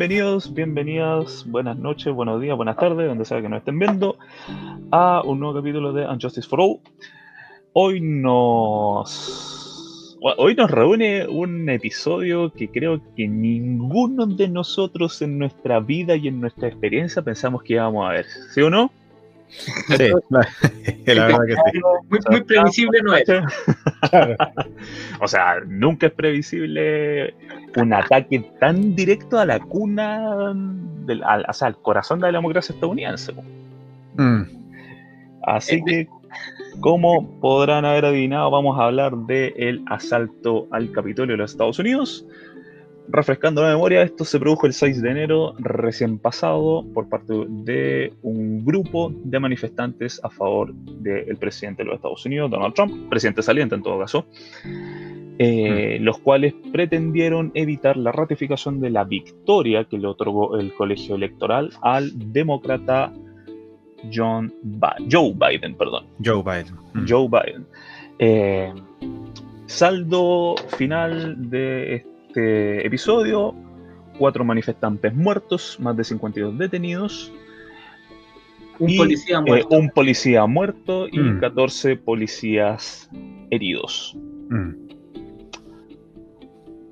Bienvenidos, bienvenidas, buenas noches, buenos días, buenas tardes, donde sea que nos estén viendo, a un nuevo capítulo de Unjustice for All. Hoy nos. Hoy nos reúne un episodio que creo que ninguno de nosotros en nuestra vida y en nuestra experiencia pensamos que íbamos a ver, ¿sí o no? Sí, la, verdad que sí. Muy, previsible no es. o sea, nunca es previsible un ataque tan directo a la cuna, del, al, o sea, al corazón de la democracia estadounidense. Mm. Así eh, que, como podrán haber adivinado, vamos a hablar del asalto al Capitolio de los Estados Unidos refrescando la memoria, esto se produjo el 6 de enero recién pasado por parte de un grupo de manifestantes a favor del presidente de los Estados Unidos, Donald Trump, presidente saliente en todo caso, eh, mm. los cuales pretendieron evitar la ratificación de la victoria que le otorgó el colegio electoral al demócrata John Joe Biden. Perdón. Joe Biden. Mm. Joe Biden. Eh, saldo final de este episodio, cuatro manifestantes muertos, más de 52 detenidos. Un policía eh, muerto. un policía muerto y 14 mm. policías heridos. Mm.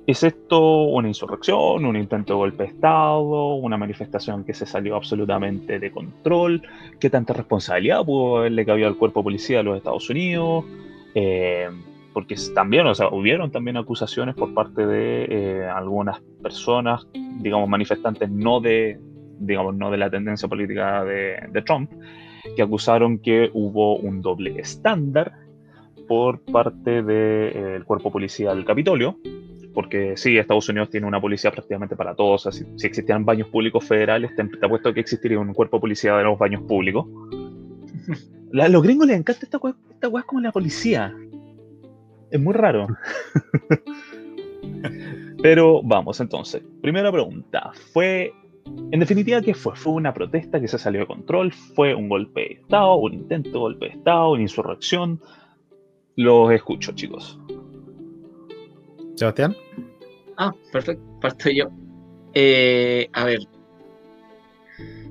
¿Es esto una insurrección, un intento de golpe de Estado, una manifestación que se salió absolutamente de control? ¿Qué tanta responsabilidad pudo haberle cabido al cuerpo policía de los Estados Unidos? Eh, porque también, o sea, hubieron también acusaciones por parte de eh, algunas personas, digamos, manifestantes no de, digamos, no de la tendencia política de, Trump, que acusaron que hubo un doble estándar por parte del eh, cuerpo policial del Capitolio, porque sí, Estados Unidos tiene una policía prácticamente para todos, o sea, si, existieran baños públicos federales, te, te apuesto que existiría un cuerpo policial de los baños públicos. a los gringos les encanta esta weá, esta como la policía. Es muy raro. Pero vamos entonces. Primera pregunta. ¿Fue, en definitiva, qué fue? ¿Fue una protesta que se salió de control? ¿Fue un golpe de Estado? ¿Un intento de golpe de Estado? ¿Una insurrección? Los escucho, chicos. Sebastián. Ah, perfecto. Parto yo. Eh, a ver.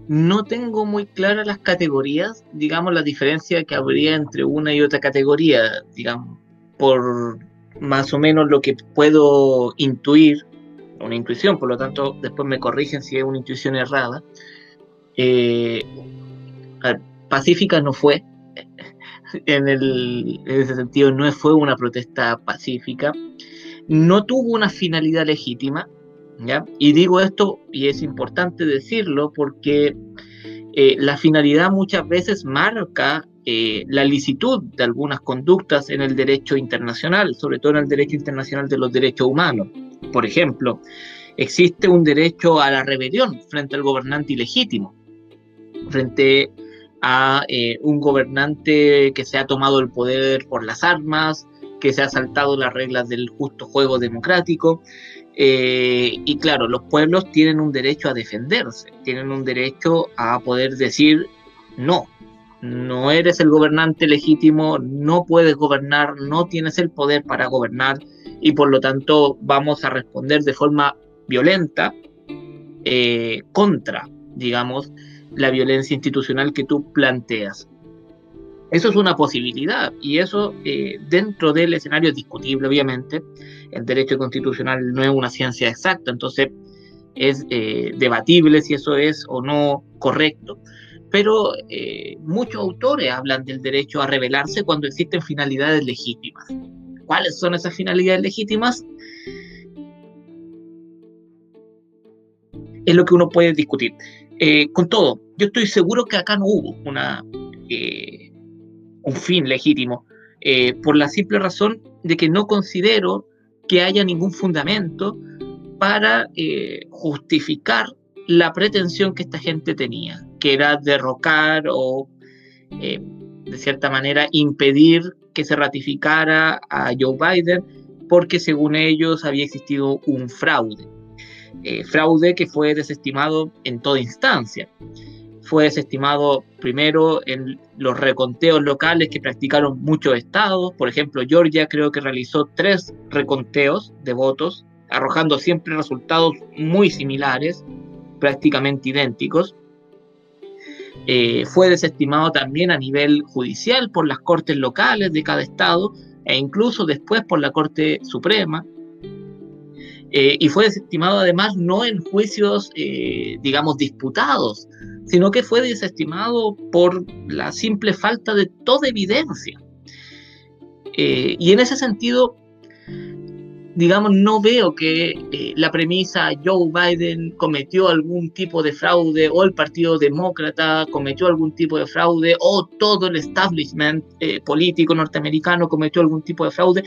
No tengo muy claras las categorías, digamos, la diferencia que habría entre una y otra categoría, digamos por más o menos lo que puedo intuir, una intuición, por lo tanto después me corrigen si es una intuición errada. Eh, pacífica no fue, en, el, en ese sentido no fue una protesta pacífica, no tuvo una finalidad legítima, ¿ya? Y digo esto, y es importante decirlo, porque eh, la finalidad muchas veces marca eh, la licitud de algunas conductas en el derecho internacional, sobre todo en el derecho internacional de los derechos humanos. Por ejemplo, existe un derecho a la rebelión frente al gobernante ilegítimo, frente a eh, un gobernante que se ha tomado el poder por las armas, que se ha saltado las reglas del justo juego democrático. Eh, y claro, los pueblos tienen un derecho a defenderse, tienen un derecho a poder decir no, no eres el gobernante legítimo, no puedes gobernar, no tienes el poder para gobernar y por lo tanto vamos a responder de forma violenta eh, contra, digamos, la violencia institucional que tú planteas. Eso es una posibilidad y eso eh, dentro del escenario es discutible, obviamente. El derecho constitucional no es una ciencia exacta, entonces es eh, debatible si eso es o no correcto pero eh, muchos autores hablan del derecho a rebelarse cuando existen finalidades legítimas. ¿Cuáles son esas finalidades legítimas? Es lo que uno puede discutir. Eh, con todo, yo estoy seguro que acá no hubo eh, un fin legítimo, por la simple razón de que no considero que haya ningún fundamento para justificar la pretensión que esta gente tenía que era derrocar o, eh, de cierta manera, impedir que se ratificara a Joe Biden, porque según ellos había existido un fraude. Eh, fraude que fue desestimado en toda instancia. Fue desestimado primero en los reconteos locales que practicaron muchos estados. Por ejemplo, Georgia creo que realizó tres reconteos de votos arrojando siempre resultados muy similares, prácticamente idénticos. Eh, fue desestimado también a nivel judicial por las cortes locales de cada estado e incluso después por la Corte Suprema. Eh, y fue desestimado además no en juicios, eh, digamos, disputados, sino que fue desestimado por la simple falta de toda evidencia. y en ese sentido, digamos, no veo que eh, la premisa Joe Biden cometió algún tipo de fraude o el Partido Demócrata cometió algún tipo de fraude o todo el establishment eh, político norteamericano cometió algún tipo de fraude,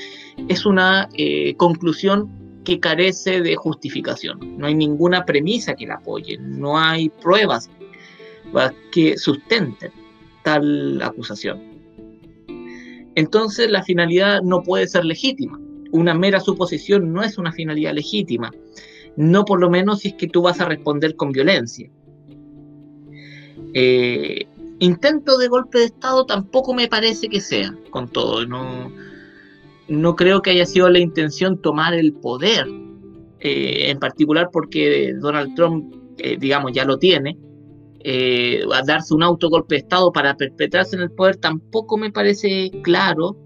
es una eh, conclusión que carece de justificación. No hay ninguna premisa que la apoye, no hay pruebas que sustenten tal acusación. Entonces la finalidad no puede ser legítima una mera suposición no es una finalidad legítima, no por lo menos si es que tú vas a responder con violencia. Eh, intento de golpe de Estado tampoco me parece que sea, con todo, no, no creo que haya sido la intención tomar el poder, eh, en particular porque Donald Trump, eh, digamos, ya lo tiene, a darse un autogolpe de Estado para perpetrarse en el poder tampoco me parece claro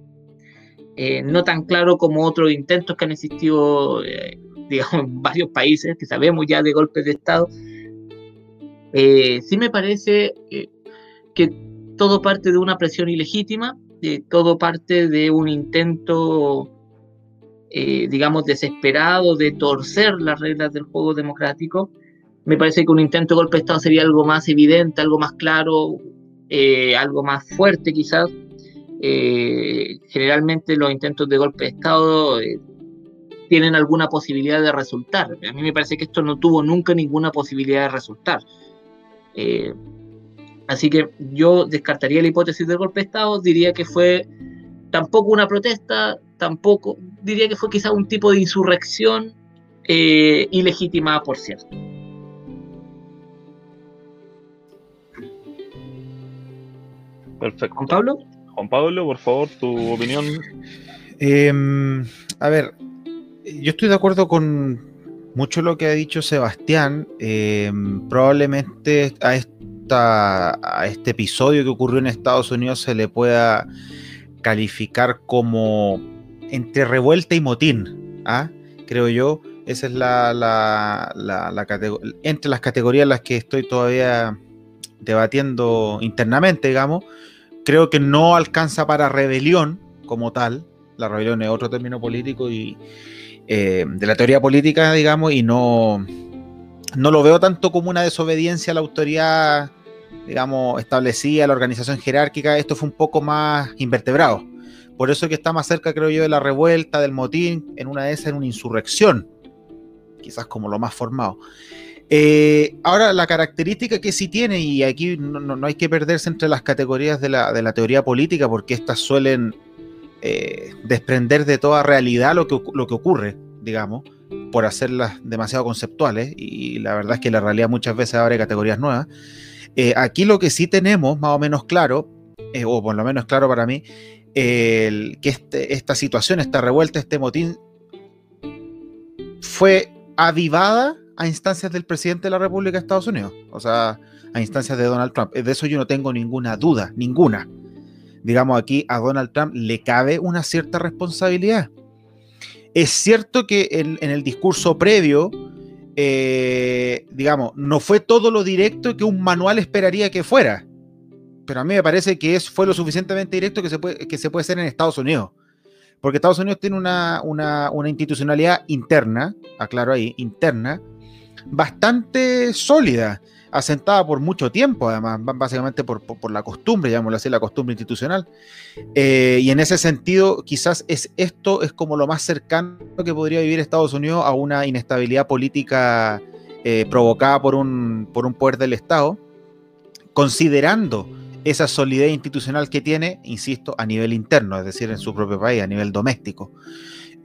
eh, no tan claro como otros intentos que han existido, eh, digamos, en varios países, que sabemos ya de golpes de Estado. Eh, sí me parece que todo parte de una presión ilegítima, todo parte de un intento, digamos, desesperado de torcer las reglas del juego democrático. Me parece que un intento de golpe de Estado sería algo más evidente, algo más claro, algo más fuerte quizás eh, generalmente los intentos de golpe de Estado eh, tienen alguna posibilidad de resultar. A mí me parece que esto no tuvo nunca ninguna posibilidad de resultar. Eh, así que yo descartaría la hipótesis del golpe de Estado, diría que fue tampoco una protesta, tampoco, diría que fue quizá un tipo de insurrección ilegítima, por cierto. Perfecto. ¿Juan Pablo? Juan Pablo, por favor, tu opinión. Em, a ver, yo estoy de acuerdo con mucho lo que ha dicho Sebastián. Em, probablemente a, esta, a este episodio que ocurrió en Estados Unidos se le pueda calificar como entre revuelta y motín. ¿ah? Creo yo. Esa es la, la, la, entre las categorías en las que estoy todavía debatiendo internamente, digamos creo que no alcanza para rebelión como tal. La rebelión es otro término político y eh, de la teoría política, digamos, y no, no lo veo tanto como una desobediencia a la autoridad, digamos, establecida, la organización jerárquica. Esto fue un poco más invertebrado. Por eso que está más cerca, creo yo, de la revuelta, del motín, en una de esas, en una insurrección, quizás como lo más formado. Eh, ahora, la característica que sí tiene, y aquí no, hay que perderse entre las categorías de la, teoría política, porque estas suelen eh, desprender de toda realidad lo que, lo que ocurre, digamos, por hacerlas demasiado conceptuales, y la verdad es que la realidad muchas veces abre categorías nuevas. Eh, aquí lo que sí tenemos, más o menos claro, o por lo menos claro para mí, que este, esta situación, esta revuelta, este motín, fue avivada a instancias del presidente de la República de Estados Unidos, o sea, a instancias de Donald Trump. De eso yo no tengo ninguna duda, ninguna. Digamos, aquí a Donald Trump le cabe una cierta responsabilidad. Es cierto que en, el discurso previo, eh, digamos, no fue todo lo directo que un manual esperaría que fuera, pero a mí me parece que es, fue lo suficientemente directo que se puede, que se puede hacer en Estados Unidos. Porque Estados Unidos tiene una, una, una institucionalidad interna, aclaro ahí, interna, bastante sólida, asentada por mucho tiempo, además, básicamente por, la costumbre, llamémoslo así, la costumbre institucional. Eh, y en ese sentido, quizás es, esto es como lo más cercano que podría vivir Estados Unidos a una inestabilidad política eh, provocada por un, por un poder del Estado, considerando esa solidez institucional que tiene, insisto, a nivel interno, es decir, en su propio país, a nivel doméstico.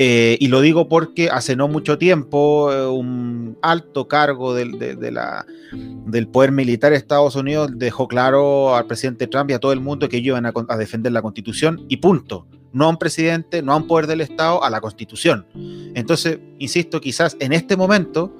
Eh, y lo digo porque hace no mucho tiempo eh, un alto cargo del, del poder militar de Estados Unidos dejó claro al presidente Trump y a todo el mundo que ellos iban a, a defender la constitución y punto no a un presidente, no a un poder del Estado, a la Constitución. Entonces, insisto, quizás en este momento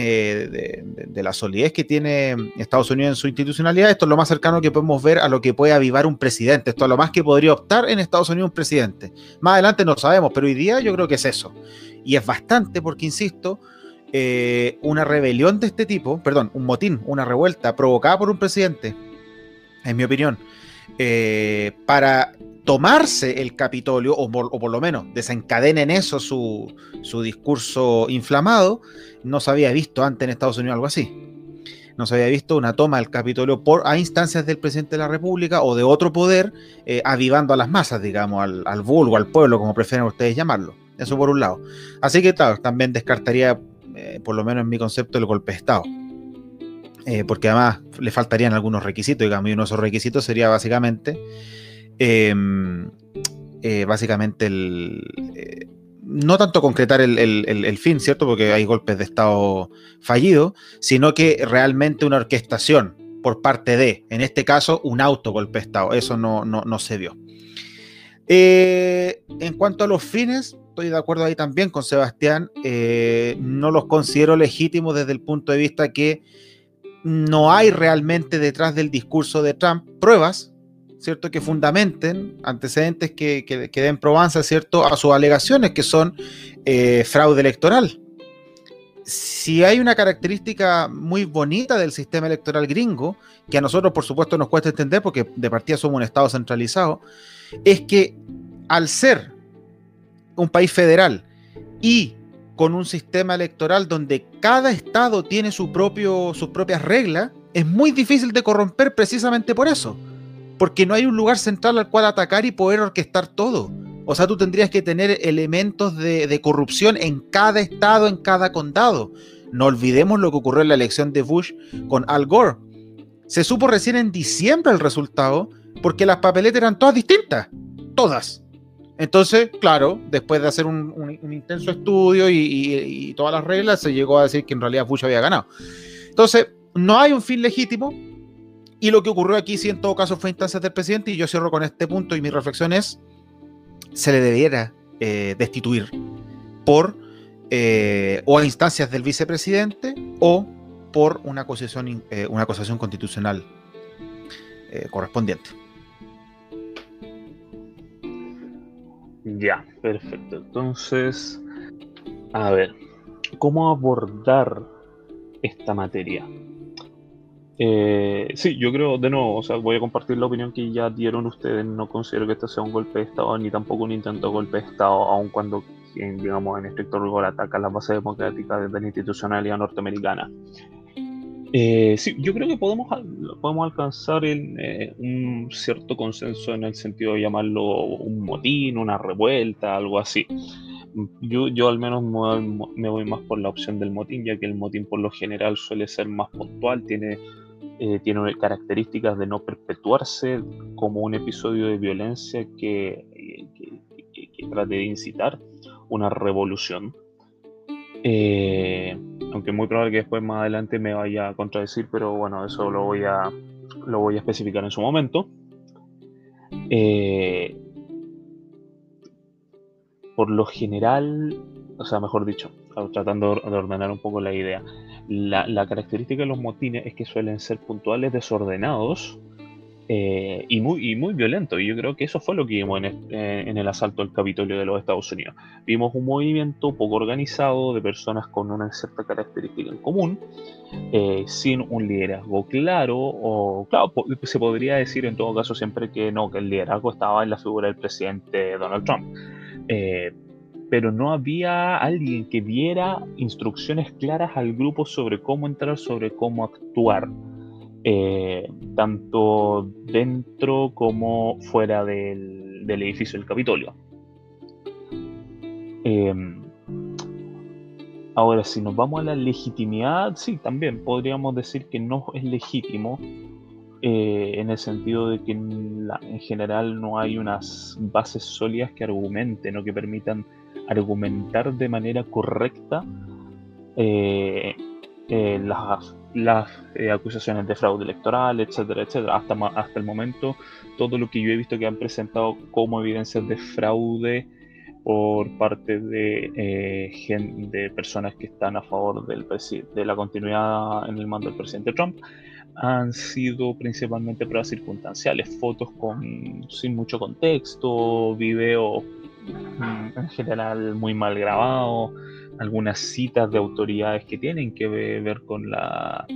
eh, de, la solidez que tiene Estados Unidos en su institucionalidad, esto es lo más cercano que podemos ver a lo que puede avivar un presidente. Esto es lo más que podría optar en Estados Unidos un presidente. Más adelante no sabemos, pero hoy día yo creo que es eso. Y es bastante porque, insisto, eh, una rebelión de este tipo, perdón, un motín, una revuelta provocada por un presidente, en mi opinión, eh, para tomarse el Capitolio, o por, lo menos desencadena en eso su, discurso inflamado, no se había visto antes en Estados Unidos algo así. No se había visto una toma del Capitolio por, a instancias del presidente de la República o de otro poder, eh, avivando a las masas, digamos, al, vulgo, al pueblo, como prefieren ustedes llamarlo. Eso por un lado. Así que, claro, también descartaría, eh, por lo menos en mi concepto, el golpe de Estado. Eh, porque además le faltarían algunos requisitos, digamos, y uno de esos requisitos sería básicamente Em, eh, básicamente el, eh, no tanto concretar el, fin, ¿cierto? Porque hay golpes de Estado fallidos, sino que realmente una orquestación por parte de, en este caso, un autogolpe de Estado. Eso no, no, se vio. En cuanto a los fines, estoy de acuerdo ahí también con Sebastián, no los considero legítimos desde el punto de vista que no hay realmente detrás del discurso de Trump pruebas ¿cierto? Que fundamenten antecedentes que, que, den probanza, ¿cierto? A sus alegaciones, que son eh, fraude electoral. Si hay una característica muy bonita del sistema electoral gringo, que a nosotros por supuesto nos cuesta entender porque de partida somos un Estado centralizado, es que al ser un país federal y con un sistema electoral donde cada estado tiene su propio, sus propias reglas, es muy difícil de corromper precisamente por eso porque no hay un lugar central al cual atacar y poder orquestar todo. O sea, tú tendrías que tener elementos de, corrupción en cada estado, en cada condado. No olvidemos lo que ocurrió en la elección de Bush con Al Gore. Se supo recién en diciembre el resultado porque las papeletas eran todas distintas. Todas. Entonces, claro, después de hacer un, intenso estudio y, todas las reglas, se llegó a decir que en realidad Bush había ganado. Entonces, no hay un fin legítimo, y lo que ocurrió aquí, sí, en todo caso, fue instancias del presidente, y yo cierro con este punto, y mi reflexión es, se le debiera eh, destituir por eh, o a instancias del vicepresidente o por una acusación, eh, una acusación constitucional correspondiente. Ya, perfecto. Entonces, a ver, ¿cómo abordar esta materia? Eh, sí, yo creo, de nuevo, o sea, voy a compartir la opinión que ya dieron ustedes. No considero que esto sea un golpe de Estado ni tampoco un intento de golpe de Estado, aun cuando, digamos, en estricto rigor ataca las bases democráticas de la institucionalidad norteamericana. Eh, sí, yo creo que podemos, podemos alcanzar eh, un cierto consenso en el sentido de llamarlo un motín, una revuelta, algo así. Yo, yo al menos me voy más por la opción del motín, ya que el motín por lo general suele ser más puntual, tiene eh, tiene características de no perpetuarse como un episodio de violencia que, trate de incitar una revolución. Eh, aunque muy probable que después más adelante me vaya a contradecir, pero bueno, eso lo voy a, lo voy a especificar en su momento. Eh, por lo general, o sea, mejor dicho, tratando de ordenar un poco la idea, la, característica de los motines es que suelen ser puntuales, desordenados eh, y, muy, muy violentos. Y yo creo que eso fue lo que vimos en, el asalto al Capitolio de los Estados Unidos. Vimos un movimiento poco organizado de personas con una cierta característica en común, eh, sin un liderazgo claro, o claro, se podría decir en todo caso siempre que no, que el liderazgo estaba en la figura del presidente Donald Trump. Eh, pero no había alguien que diera instrucciones claras al grupo sobre cómo entrar, sobre cómo actuar, eh, tanto dentro como fuera del, edificio del Capitolio. Em, ahora, si nos vamos a la legitimidad, sí, también podríamos decir que no es legítimo eh, en el sentido de que en, general no hay unas bases sólidas que argumenten o que permitan argumentar de manera correcta eh, eh, las, las acusaciones de fraude electoral, etcétera, etcétera. Hasta, hasta el momento, todo lo que yo he visto que han presentado como evidencias de fraude por parte de, de personas que están a favor del de la continuidad en el mando del presidente Trump han sido principalmente pruebas circunstanciales, fotos con, sin mucho contexto, videos en general muy mal grabados, algunas citas de autoridades que tienen que ver con, la,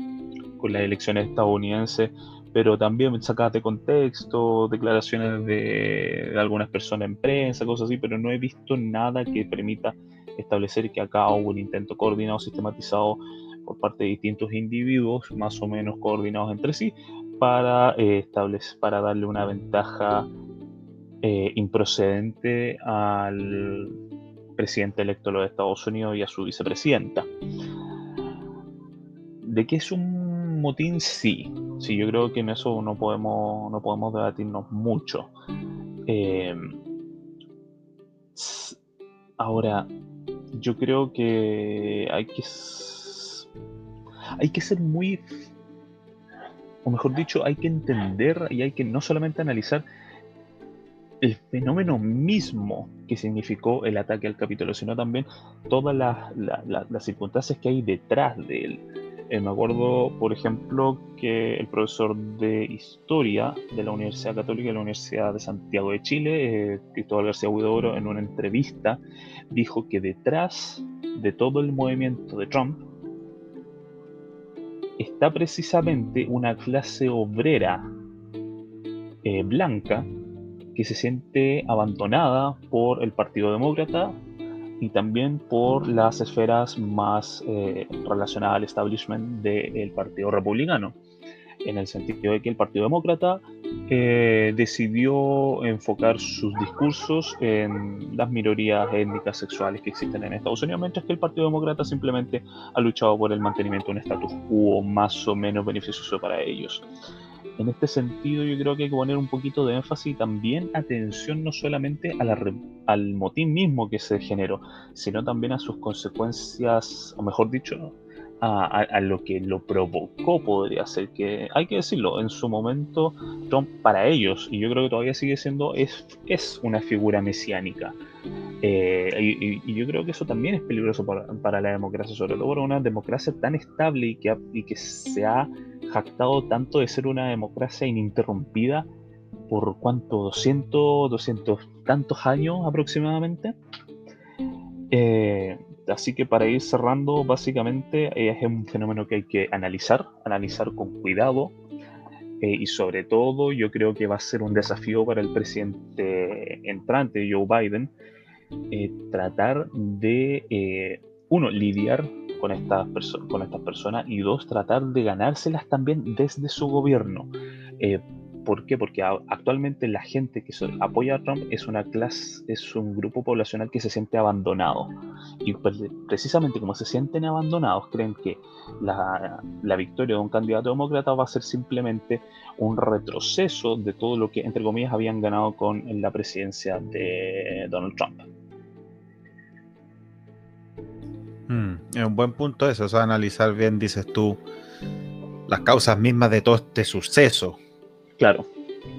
con las elecciones estadounidenses, pero también sacadas de contexto, declaraciones de, de algunas personas en prensa, cosas así, pero no he visto nada que permita establecer que acá hubo un intento coordinado, sistematizado por parte de distintos individuos más o menos coordinados entre sí para eh, establecer, para darle una ventaja eh, improcedente al presidente electo de los Estados Unidos y a su vicepresidenta. ¿De qué es un motín? Sí. Sí, yo creo que en eso no podemos, no podemos debatirnos mucho. Eh, ahora, yo creo que hay que hay que ser muy, o mejor dicho, hay que entender y hay que no solamente analizar el fenómeno mismo que significó el ataque al Capitolio, sino también todas las, circunstancias que hay detrás de él. Eh, me acuerdo, por ejemplo, que el profesor de Historia de la Universidad Católica de la Universidad de Santiago de Chile, eh, Cristóbal García Huidobro, en una entrevista, dijo que detrás de todo el movimiento de Trump está precisamente una clase obrera eh, blanca que se siente abandonada por el Partido Demócrata y también por las esferas más eh, relacionadas al establishment del Partido Republicano, en el sentido de que el Partido Demócrata eh, decidió enfocar sus discursos en las minorías étnicas sexuales que existen en Estados Unidos, mientras que el Partido Demócrata simplemente ha luchado por el mantenimiento de un status quo más o menos beneficioso para ellos. En este sentido, yo creo que hay que poner un poquito de énfasis y también atención no solamente al motín mismo que se generó, sino también a sus consecuencias, o mejor dicho, a, lo que lo provocó, podría ser que, hay que decirlo, en su momento Trump para ellos, y yo creo que todavía sigue siendo, es, es una figura mesiánica. Eh, y, yo creo que eso también es peligroso para, la democracia, sobre todo para una democracia tan estable y que, y que se ha jactado tanto de ser una democracia ininterrumpida por cuánto, 200, 200 tantos años aproximadamente. Eh, Así que para ir cerrando, básicamente es un fenómeno que hay que analizar, analizar con cuidado eh, y sobre todo yo creo que va a ser un desafío para el presidente entrante, Joe Biden, eh, tratar de, eh, uno, lidiar con estas, con estas personas y dos, tratar de ganárselas también desde su gobierno. ¿Por qué? Porque actualmente la gente que apoya a Trump es una clase, es un grupo poblacional que se siente abandonado. Y pues, precisamente como se sienten abandonados, creen que la, victoria de un candidato demócrata va a ser simplemente un retroceso de todo lo que, entre comillas, habían ganado con la presidencia de Donald Trump. Hmm, es un buen punto eso, o sea, analizar bien, dices tú, las causas mismas de todo este suceso Claro,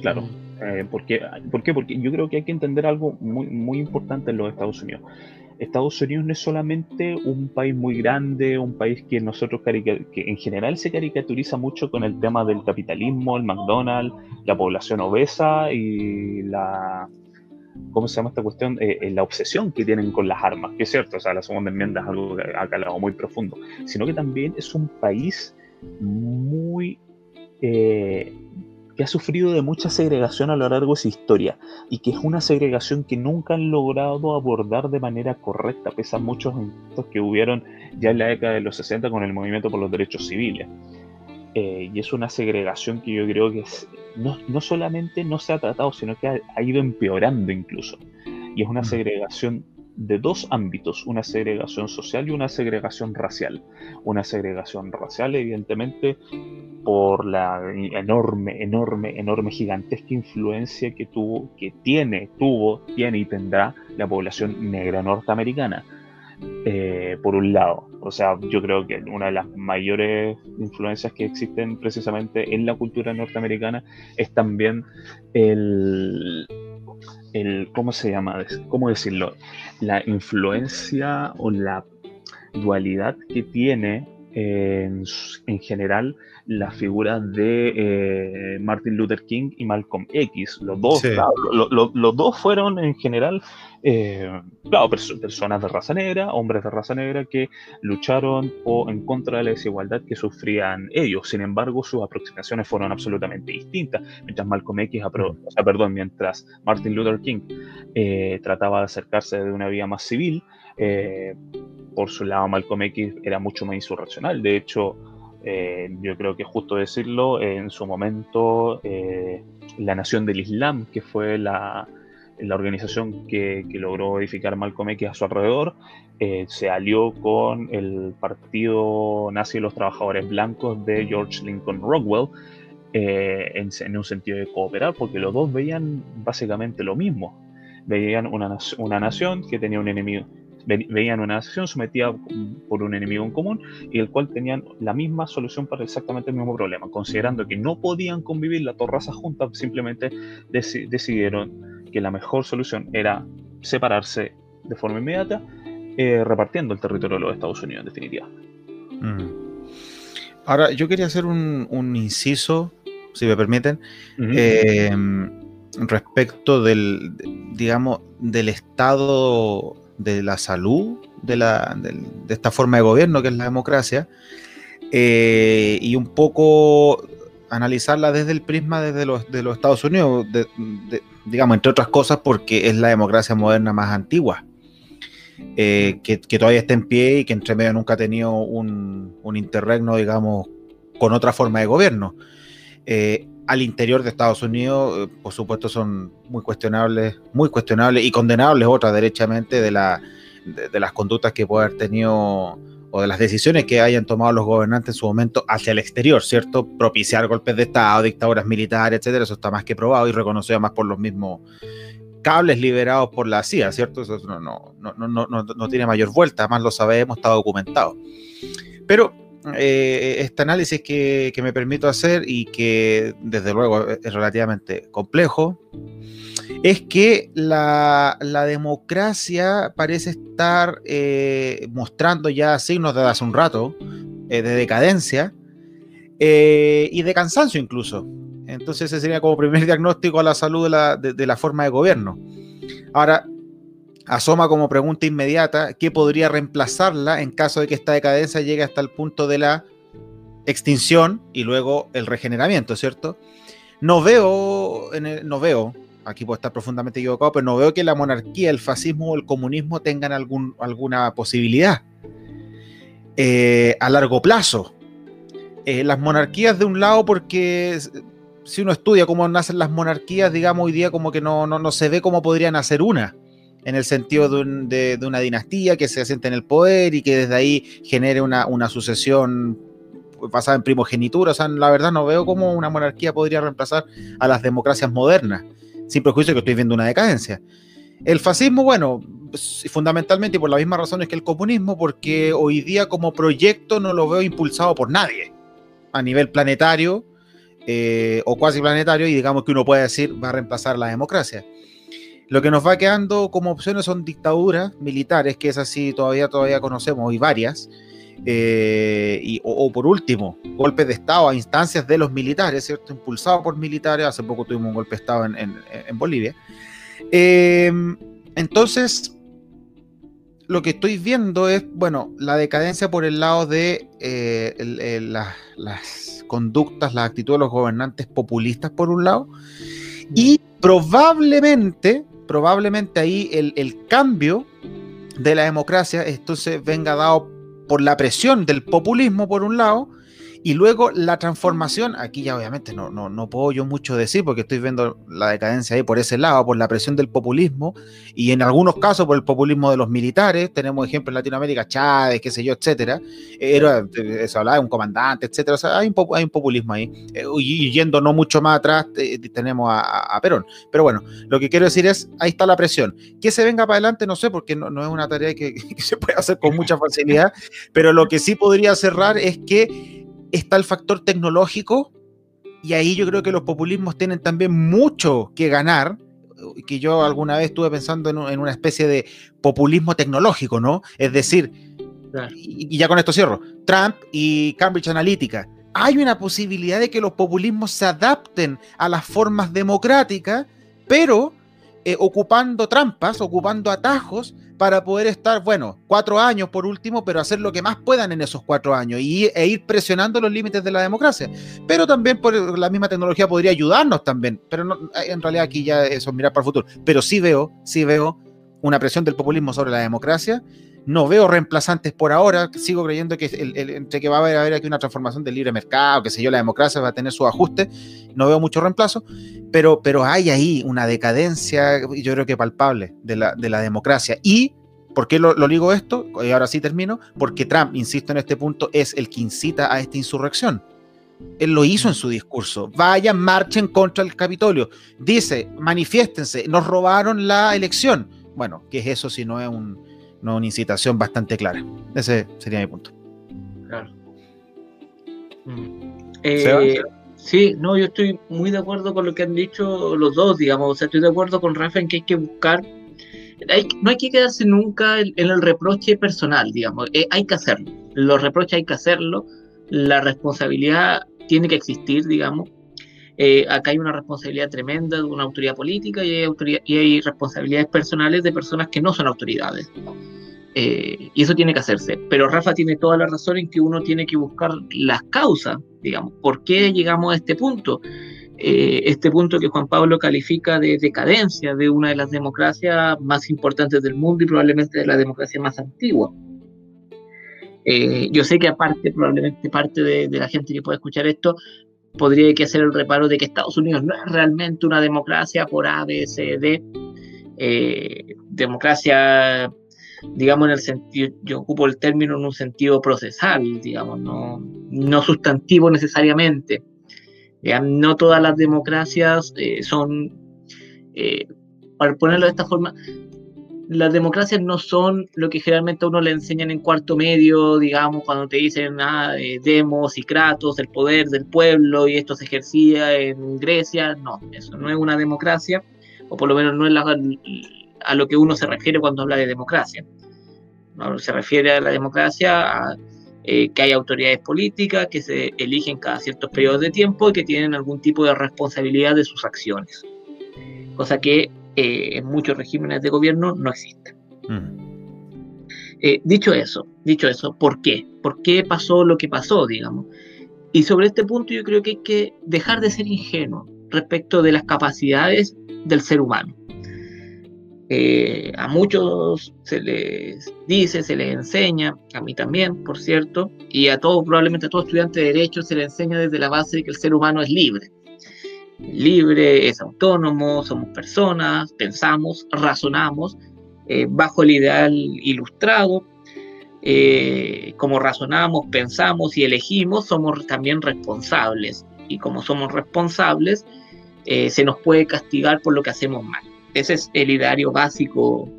claro. Eh, ¿por, qué? Porque yo creo que hay que entender algo muy, muy importante en los Estados Unidos. Estados Unidos no es solamente un país muy grande, un país que nosotros que en general se caricaturiza mucho con el tema del capitalismo, el McDonald's, la población obesa y la ¿cómo se llama esta cuestión? Eh, eh, la obsesión que tienen con las armas, que es cierto, o sea, la segunda enmienda es algo que ha calado muy profundo, sino que también es un país muy que ha sufrido de mucha segregación a lo largo de su historia y que es una segregación que nunca han logrado abordar de manera correcta, pese a muchos intentos que hubieron ya en la década de los 60 con el movimiento por los derechos civiles. Eh, y es una segregación que yo creo que no, no, solamente no se ha tratado, sino que ha, ido empeorando incluso. Y es una mm. segregación de dos ámbitos, una segregación social y una segregación racial. Una segregación racial, evidentemente, por la enorme, enorme, enorme, gigantesca influencia que tuvo, que tiene, tuvo, tiene y tendrá la población negra norteamericana. Eh, por un lado, o sea, yo creo que una de las mayores influencias que existen precisamente en la cultura norteamericana es también el, el ¿cómo se llama? ¿Cómo decirlo? La influencia o la dualidad que tiene en, general la figura de eh, Martin Luther King y Malcolm X. Los dos, los dos fueron en general, eh, personas de raza negra, hombres de raza negra que lucharon en contra de la desigualdad que sufrían ellos. Sin embargo, sus aproximaciones fueron absolutamente distintas. Mientras Malcolm X, o sea, perdón, mientras Martin Luther King eh, trataba de acercarse de una vía más civil, por su lado Malcolm X era mucho más insurreccional. De hecho, eh, yo creo que es justo decirlo, en su momento eh, la Nación del Islam, que fue la, organización que, logró edificar Malcolm X a su alrededor, eh, se alió con el Partido Nazi de los Trabajadores Blancos de George Lincoln Rockwell, en, en, un sentido de cooperar, porque los dos veían básicamente lo mismo. Veían una, una nación que tenía un enemigo, veían una nación sometida por un enemigo en común y el cual tenían la misma solución para exactamente el mismo problema. Considerando que no podían convivir las dos razas juntas, simplemente decidieron que la mejor solución era separarse de forma inmediata, eh, repartiendo el territorio de los Estados Unidos en definitiva. Mm. Ahora, yo quería hacer un, inciso, si me permiten, em, respecto del, digamos, del estado de la salud de, la, de, esta forma de gobierno que es la democracia eh, y un poco analizarla desde el prisma desde los, de los Estados Unidos, digamos, entre otras cosas porque es la democracia moderna más antigua. Eh, que, todavía está en pie y que entre medio nunca ha tenido un, un interregno, digamos, con otra forma de gobierno. Eh, al interior de Estados Unidos, eh, por supuesto, son muy cuestionables, muy cuestionables y condenables otras derechamente de, la, de, las conductas que puede haber tenido o de las decisiones que hayan tomado los gobernantes en su momento hacia el exterior, ¿cierto? Propiciar golpes de Estado, dictaduras militares, etcétera, eso está más que probado y reconocido además por los mismos cables liberados por la CIA, ¿cierto? Eso no, no, no, no, no tiene mayor vuelta, además lo sabemos, está documentado. Pero eh, este análisis que, me permito hacer y que desde luego es relativamente complejo, es que la, democracia parece estar eh, mostrando ya signos desde hace un rato eh, de decadencia y de cansancio incluso. Entonces ese sería como primer diagnóstico a la salud de la, de la forma de gobierno. Ahora, asoma como pregunta inmediata qué podría reemplazarla en caso de que esta decadencia llegue hasta el punto de la extinción y luego el regeneramiento, ¿cierto? No veo, no veo, aquí puedo estar profundamente equivocado, pero no veo que la monarquía, el fascismo o el comunismo tengan algún, alguna posibilidad eh, a largo plazo. Eh, las monarquías de un lado porque si uno estudia cómo nacen las monarquías, digamos hoy día como que no, no, no se ve cómo podría nacer una en el sentido de, una dinastía que se asienta en el poder y que desde ahí genere una, sucesión basada en primogenitura. O sea, la verdad no veo cómo una monarquía podría reemplazar a las democracias modernas, sin prejuicio que estoy viendo una decadencia. El fascismo, bueno, fundamentalmente por las mismas razones que el comunismo, porque hoy día como proyecto no lo veo impulsado por nadie a nivel planetario eh, o cuasi planetario y digamos que uno puede decir va a reemplazar la democracia. Lo que nos va quedando como opciones son dictaduras militares, que es así, todavía, todavía conocemos, y varias. Eh, y, o, por último, golpes de Estado a instancias de los militares, ¿cierto? Impulsado por militares. Hace poco tuvimos un golpe de Estado en, Bolivia. Em, entonces, lo que estoy viendo es, bueno, la decadencia por el lado de eh, las conductas, las actitudes de los gobernantes populistas, por un lado, y probablemente probablemente ahí el, cambio de la democracia entonces venga dado por la presión del populismo por un lado Y luego la transformación, aquí ya obviamente no, no, no puedo yo mucho decir porque estoy viendo la decadencia ahí por ese lado, por la presión del populismo y en algunos casos por el populismo de los militares. Tenemos ejemplos en Latinoamérica, Chávez, qué sé yo, etcétera. Era, se hablaba de un comandante, etcétera. O sea, hay un, hay un populismo ahí. Eh, y yendo no mucho más atrás, eh, tenemos a, Perón. Pero bueno, lo que quiero decir es, ahí está la presión. Que se venga para adelante, no sé, porque no, no es una tarea que, que se puede hacer con mucha facilidad, pero lo que sí podría cerrar es que está el factor tecnológico y ahí yo creo que los populismos tienen también mucho que ganar, que yo alguna vez estuve pensando en, una especie de populismo tecnológico, ¿no? Es decir, y, ya con esto cierro, Trump y Cambridge Analytica, hay una posibilidad de que los populismos se adapten a las formas democráticas, pero eh, ocupando trampas, ocupando atajos para poder estar, bueno, cuatro años por último, pero hacer lo que más puedan en esos cuatro años y, e ir presionando los límites de la democracia. Pero también por la misma tecnología podría ayudarnos también, pero no, en realidad aquí ya eso es mirar para el futuro. Pero sí veo, sí veo una presión del populismo sobre la democracia no veo reemplazantes por ahora. Sigo creyendo que entre que va a haber, aquí una transformación del libre mercado, que sé yo, la democracia va a tener su ajuste. No veo mucho reemplazo, pero, pero hay ahí una decadencia, yo creo que palpable, de la, de la democracia. Y, ¿por qué lo, lo, digo esto? Y ahora sí termino. Porque Trump, insisto en este punto, es el que incita a esta insurrección. Él lo hizo en su discurso. Vayan, marchen contra el Capitolio. Dice, manifiéstense, nos robaron la elección. Bueno, ¿qué es eso si no es un, no una incitación bastante clara. Ese sería mi punto. Claro. Mm. Eh, sí, no, yo estoy muy de acuerdo con lo que han dicho los dos, digamos. O sea, estoy de acuerdo con Rafa en que hay que buscar. no hay que quedarse nunca en, el reproche personal, digamos. Eh, hay que hacerlo. Los reproches hay que hacerlo. La responsabilidad tiene que existir, digamos. Eh, acá hay una responsabilidad tremenda de una autoridad política y hay, autoridad, y hay responsabilidades personales de personas que no son autoridades. Eh, y eso tiene que hacerse. Pero Rafa tiene toda la razón en que uno tiene que buscar las causas, digamos, por qué llegamos a este punto. Eh, este punto que Juan Pablo califica de decadencia de una de las democracias más importantes del mundo y probablemente de la democracia más antigua. Eh, yo sé que aparte, probablemente parte de, de, la gente que puede escuchar esto, podría que hacer el reparo de que Estados Unidos no es realmente una democracia por A, B, C, D. democracia digamos, en el sentido, yo ocupo el término en un sentido procesal, digamos, no, no sustantivo necesariamente. no todas las democracias eh, son, eh, para ponerlo de esta forma, las democracias no son lo que generalmente a uno le enseñan en cuarto medio, digamos, cuando te dicen ah, eh, demos y kratos, el poder del pueblo y esto se ejercía en Grecia. No, eso no es una democracia, o por lo menos no es la, a lo que uno se refiere cuando habla de democracia. ¿no? Se refiere a la democracia a eh, que hay autoridades políticas que se eligen cada ciertos periodos de tiempo y que tienen algún tipo de responsabilidad de sus acciones, cosa que eh, en muchos regímenes de gobierno no existe. Mm. Eh, dicho eso, dicho eso, ¿por qué? ¿Por qué pasó lo que pasó, digamos? Y sobre este punto yo creo que hay que dejar de ser ingenuo respecto de las capacidades del ser humano. Eh, a muchos se les dice, se les enseña, a mí también, por cierto, y a todos, probablemente a todo estudiante de Derecho se les enseña desde la base de que el ser humano es libre. Libre, es autónomo, somos personas, pensamos, razonamos, eh, bajo el ideal ilustrado, eh, como razonamos, pensamos y elegimos, somos también responsables. Y como somos responsables, se nos puede castigar por lo que hacemos mal. Ese es el ideario básico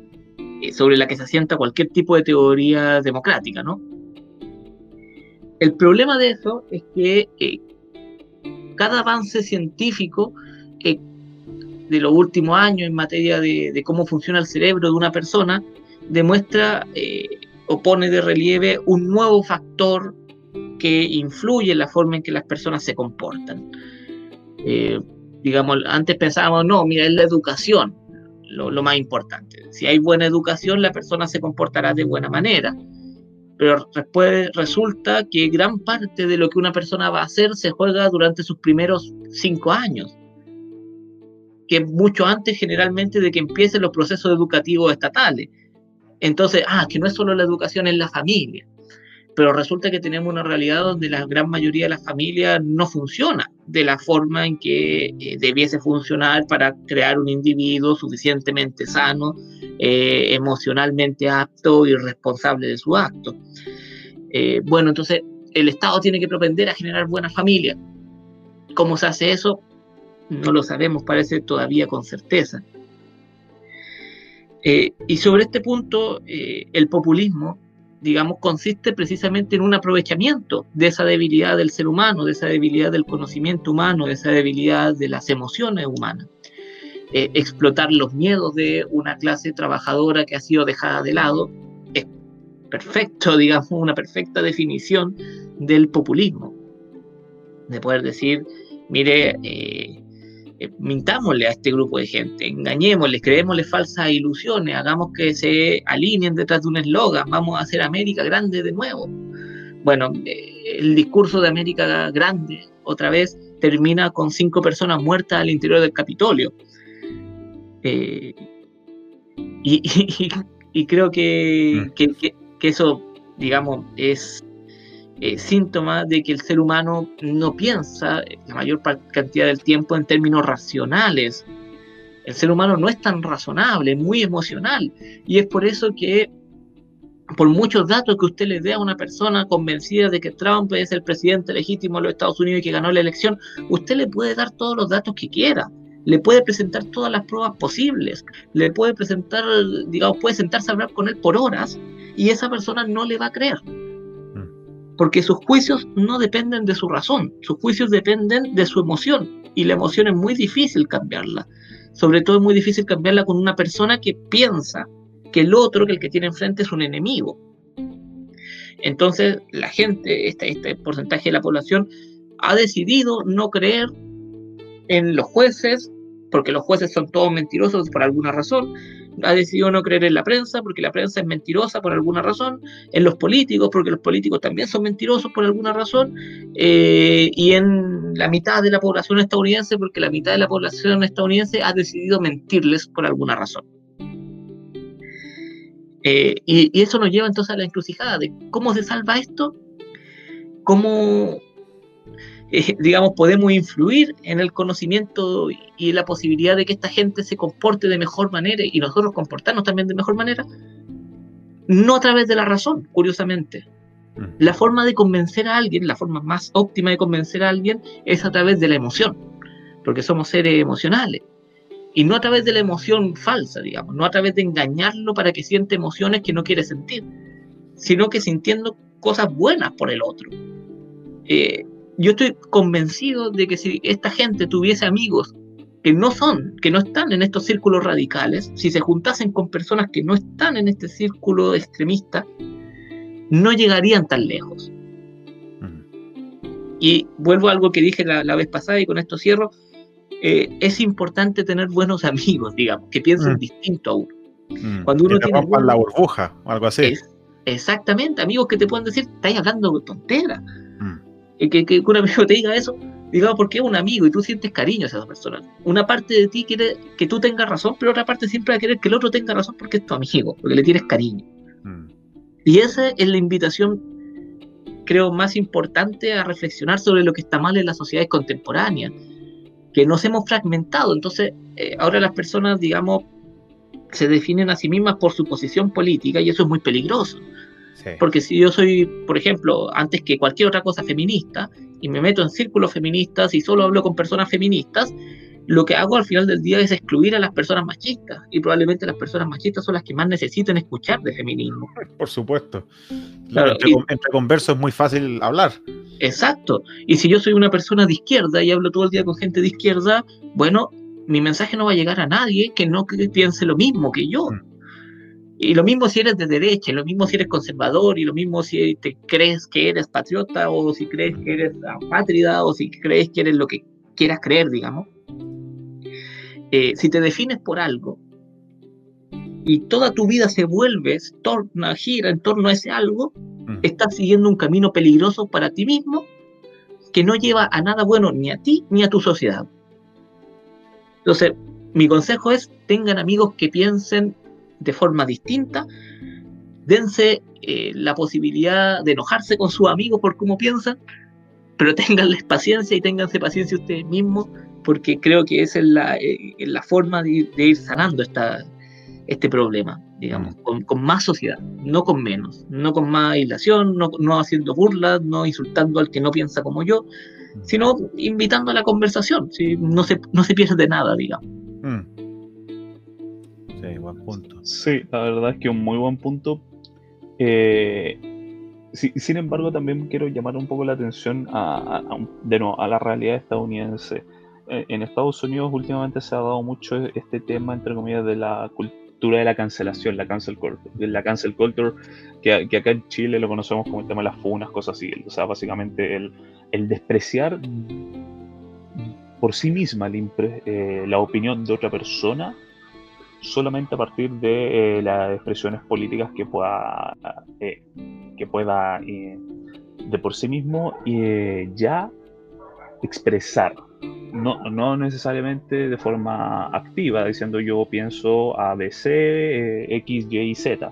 eh, sobre la que se asienta cualquier tipo de teoría democrática, ¿no? El problema de eso es que eh, cada avance científico eh, de los últimos años en materia de, cómo funciona el cerebro de una persona demuestra o pone de relieve un nuevo factor que influye en la forma en que las personas se comportan. digamos, antes pensábamos, no, mira, es la educación lo, más importante. Si hay buena educación, la persona se comportará de buena manera. Pero resulta que gran parte de lo que una persona va a hacer se juega durante sus primeros cinco años, que mucho antes generalmente de que empiecen los procesos educativos estatales. Entonces, ah, que no es solo la educación en la familia. Pero resulta que tenemos una realidad donde la gran mayoría de las familias no funciona de la forma en que eh, debiese funcionar para crear un individuo suficientemente sano, eh, emocionalmente apto y responsable de su acto. Eh, bueno, entonces el Estado tiene que propender a generar buenas familias. ¿Cómo se hace eso? No lo sabemos, parece todavía con certeza. y sobre este punto, el populismo digamos, consiste precisamente en un aprovechamiento de esa debilidad del ser humano, de esa debilidad del conocimiento humano, de esa debilidad de las emociones humanas. Eh, explotar los miedos de una clase trabajadora que ha sido dejada de lado es perfecto, digamos, una perfecta definición del populismo. De poder decir, mire, eh, eh, mintámosle a este grupo de gente, engañémosle, creémosle falsas ilusiones, hagamos que se alineen detrás de un eslogan, vamos a hacer América grande de nuevo. Bueno, eh, el discurso de América grande, otra vez, termina con cinco personas muertas al interior del Capitolio. Eh, y, creo que, mm. que eso, digamos, es eh, síntoma de que el ser humano no piensa la mayor cantidad del tiempo en términos racionales. El ser humano no es tan razonable, muy emocional. Y es por eso que, por muchos datos que usted le dé a una persona convencida de que Trump es el presidente legítimo de los Estados Unidos y que ganó la elección, usted le puede dar todos los datos que quiera. Le puede presentar todas las pruebas posibles. Le puede presentar, digamos, puede sentarse a hablar con él por horas y esa persona no le va a creer porque sus juicios no dependen de su razón, sus juicios dependen de su emoción, y la emoción es muy difícil cambiarla. Sobre todo es muy difícil cambiarla con una persona que piensa que el otro, que el que tiene enfrente, es un enemigo. Entonces, la gente, este, este porcentaje de la población, ha decidido no creer en los jueces, porque los jueces son todos mentirosos por alguna razón, ha decidido no creer en la prensa porque la prensa es mentirosa por alguna razón, en los políticos porque los políticos también son mentirosos por alguna razón, eh, y en la mitad de la población estadounidense porque la mitad de la población estadounidense ha decidido mentirles por alguna razón. Eh, y, y, eso nos lleva entonces a la encrucijada de cómo se salva esto, cómo eh, digamos, podemos influir en el conocimiento y la posibilidad de que esta gente se comporte de mejor manera y nosotros comportarnos también de mejor manera, no a través de la razón, curiosamente. Mm. La forma de convencer a alguien, la forma más óptima de convencer a alguien es a través de la emoción, porque somos seres emocionales. Y no a través de la emoción falsa, digamos, no a través de engañarlo para que siente emociones que no quiere sentir, sino que sintiendo cosas buenas por el otro. Eh, yo estoy convencido de que si esta gente tuviese amigos que no son, que no están en estos círculos radicales, si se juntasen con personas que no están en este círculo extremista, no llegarían tan lejos. Y vuelvo a algo que dije la, vez pasada y con esto cierro, eh, es importante tener buenos amigos, digamos, que piensen mm. distinto a uno. Mm. Cuando uno tiene... la burbuja o algo así. exactamente, amigos que te pueden decir, estáis hablando de tontera que, que, un amigo te diga eso, digamos, porque es un amigo y tú sientes cariño a esa persona. Una parte de ti quiere que tú tengas razón, pero otra parte siempre va a querer que el otro tenga razón porque es tu amigo, porque le tienes cariño. Mm. Y esa es la invitación, creo, más importante a reflexionar sobre lo que está mal en las sociedades contemporáneas, que nos hemos fragmentado. Entonces, eh, ahora las personas, digamos, se definen a sí mismas por su posición política y eso es muy peligroso. Porque si yo soy, por ejemplo, antes que cualquier otra cosa feminista, y me meto en círculos feministas y solo hablo con personas feministas, lo que hago al final del día es excluir a las personas machistas y probablemente las personas machistas son las que más necesiten escuchar de feminismo. Por supuesto. entre, conversos es muy fácil hablar. Exacto. Y si yo soy una persona de izquierda y hablo todo el día con gente de izquierda, bueno, mi mensaje no va a llegar a nadie que no piense lo mismo que yo. Mm. Y lo mismo si eres de derecha, y lo mismo si eres conservador, y lo mismo si te crees que eres patriota, o si crees que eres apátrida, o si crees que eres lo que quieras creer, digamos. Eh, si te defines por algo y toda tu vida se vuelve, torna, gira en torno a ese algo, mm. estás siguiendo un camino peligroso para ti mismo que no lleva a nada bueno ni a ti ni a tu sociedad. Entonces, mi consejo es tengan amigos que piensen de forma distinta, dense eh, la posibilidad de enojarse con sus amigos por cómo piensan, pero ténganles paciencia y ténganse paciencia ustedes mismos, porque creo que esa es la, eh, la forma de, ir sanando esta, este problema, digamos, mm. con, más sociedad, no con menos, no con más aislación, no, no haciendo burlas, no insultando al que no piensa como yo, mm. sino invitando a la conversación, ¿sí? no, se, no se pierde nada, digamos. Mm. Buen punto. Sí, la verdad es que un muy buen punto eh, sin embargo, también quiero llamar un poco la atención a, de a la realidad estadounidense. Eh, en Estados Unidos últimamente se ha dado mucho este tema, entre comillas, de la cultura de la cancelación, la cancel culture, la cancel culture que, acá en Chile lo conocemos como el tema de las funas, cosas así. O sea, básicamente el, el despreciar por sí misma la, eh, la opinión de otra persona solamente a partir de eh, las expresiones políticas que pueda, eh, que pueda eh, de por sí mismo ya expresar. No, no, necesariamente de forma activa, diciendo yo pienso A, B, C, X, Y y Z,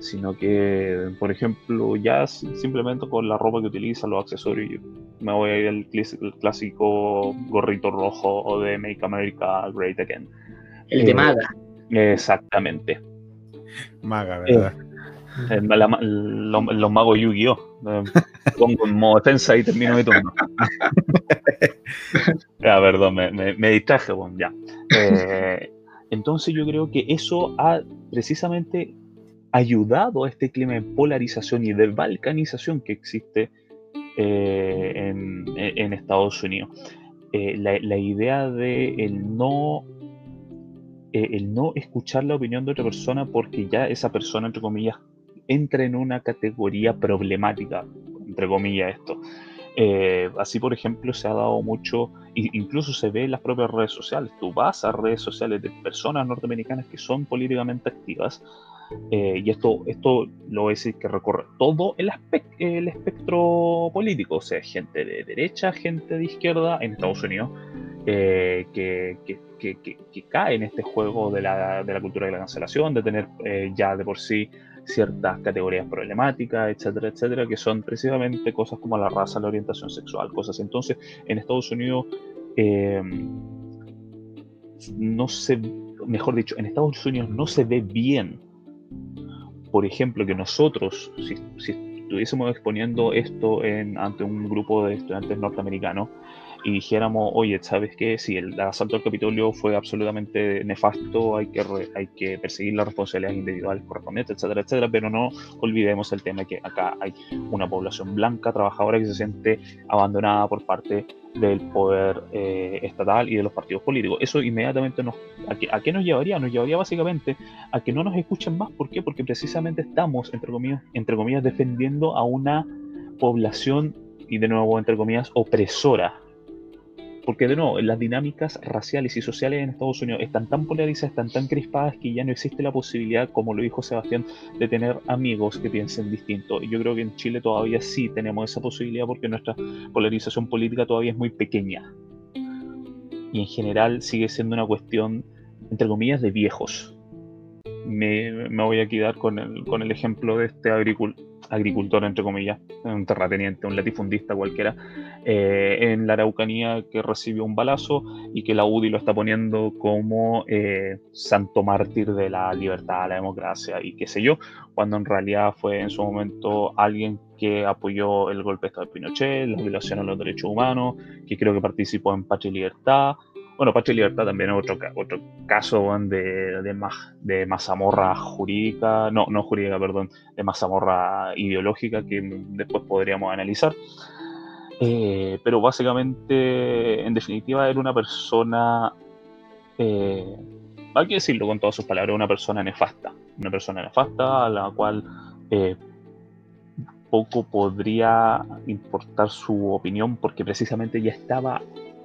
sino que, por ejemplo, ya simplemente con la ropa que utiliza, los accesorios, me voy a ir al clásico gorrito rojo o de Make America Great Again. El de Maga. Exactamente. Maga, ¿verdad? Eh, los magos Yu-Gi-Oh! Eh, pongo en modo defensa y termino mi turno. ya, perdón, me, me, distraje, bueno, ya. Eh, entonces yo creo que eso ha precisamente ayudado a este clima de polarización y de balcanización que existe en, en, Estados Unidos. La, la, idea de el no eh, el no escuchar la opinión de otra persona porque ya esa persona, entre comillas, entra en una categoría problemática, entre comillas esto. Eh, así, por ejemplo, se ha dado mucho, incluso se ve en las propias redes sociales. Tú vas a redes sociales de personas norteamericanas que son políticamente activas, eh, y esto, esto lo voy a decir que recorre todo el, el espectro político, o sea, gente de derecha, gente de izquierda en Estados Unidos, que, que, que, cae en este juego de la, de la, cultura de la cancelación, de tener eh, ya de por sí ciertas categorías problemáticas, etcétera, etcétera, que son precisamente cosas como la raza, la orientación sexual, cosas. Entonces, en Estados Unidos, eh, no se, mejor dicho, en Estados Unidos no se ve bien, por ejemplo, que nosotros, si, si estuviésemos exponiendo esto en, ante un grupo de estudiantes norteamericanos, y dijéramos, oye, ¿sabes qué? Si el asalto al Capitolio fue absolutamente nefasto, hay que, hay que perseguir las responsabilidades individuales correspondientes, etcétera, etcétera, pero no olvidemos el tema de que acá hay una población blanca, trabajadora, que se siente abandonada por parte del poder eh, estatal y de los partidos políticos. Eso inmediatamente nos... ¿a qué, ¿A qué nos llevaría? Nos llevaría básicamente a que no nos escuchen más. ¿Por qué? Porque precisamente estamos, entre comillas, entre comillas defendiendo a una población y de nuevo, entre comillas, opresora porque de nuevo, las dinámicas raciales y sociales en Estados Unidos están tan polarizadas, están tan crispadas que ya no existe la posibilidad, como lo dijo Sebastián, de tener amigos que piensen distinto. Y yo creo que en Chile todavía sí tenemos esa posibilidad porque nuestra polarización política todavía es muy pequeña. Y en general sigue siendo una cuestión, entre comillas, de viejos. Me, voy a quedar con el, con el ejemplo de este agricultor agricultor, entre comillas, un terrateniente, un latifundista cualquiera, eh, en la Araucanía que recibió un balazo y que la UDI lo está poniendo como eh, santo mártir de la libertad, la democracia y qué sé yo, cuando en realidad fue en su momento alguien que apoyó el golpe de Pinochet, la violación a los derechos humanos, que creo que participó en Patria y Libertad, bueno, Patria y Libertad también es otro, otro caso de, de, de, mazamorra jurídica, no, no jurídica, perdón, de mazamorra ideológica que después podríamos analizar. Eh, pero básicamente, en definitiva, era una persona, eh, hay que decirlo con todas sus palabras, una persona nefasta. Una persona nefasta a la cual eh, poco podría importar su opinión porque precisamente ya estaba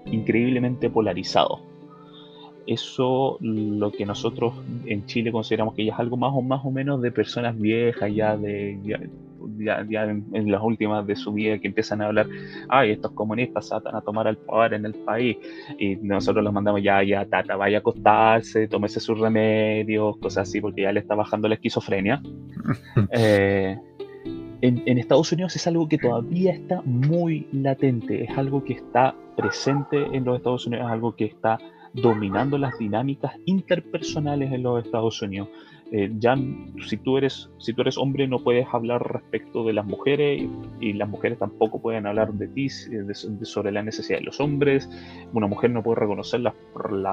increíblemente polarizado. Eso lo que nosotros en Chile consideramos que ya es algo más o más o menos de personas viejas, ya de ya, ya en, las últimas de su vida que empiezan a hablar, ay, estos comunistas satan a tomar el poder en el país, y nosotros los mandamos ya, ya, tata, vaya a acostarse, tómese sus remedios, cosas así, porque ya le está bajando la esquizofrenia. eh, en, Estados Unidos es algo que todavía está muy latente, es algo que está presente en los Estados Unidos, es algo que está dominando las dinámicas interpersonales en los Estados Unidos. Eh, ya si tú, eres, si tú eres hombre no puedes hablar respecto de las mujeres y, las mujeres tampoco pueden hablar de ti sobre la necesidad de los hombres. Una mujer no puede reconocer las,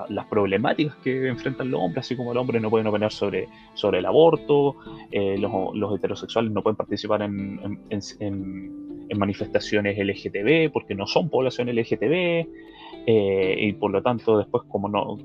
las problemáticas que enfrentan los hombres, así como el hombre no pueden opinar sobre, sobre el aborto, eh, los, los, heterosexuales no pueden participar en, en, en, manifestaciones LGTB porque no son población LGTB eh, y por lo tanto después como no,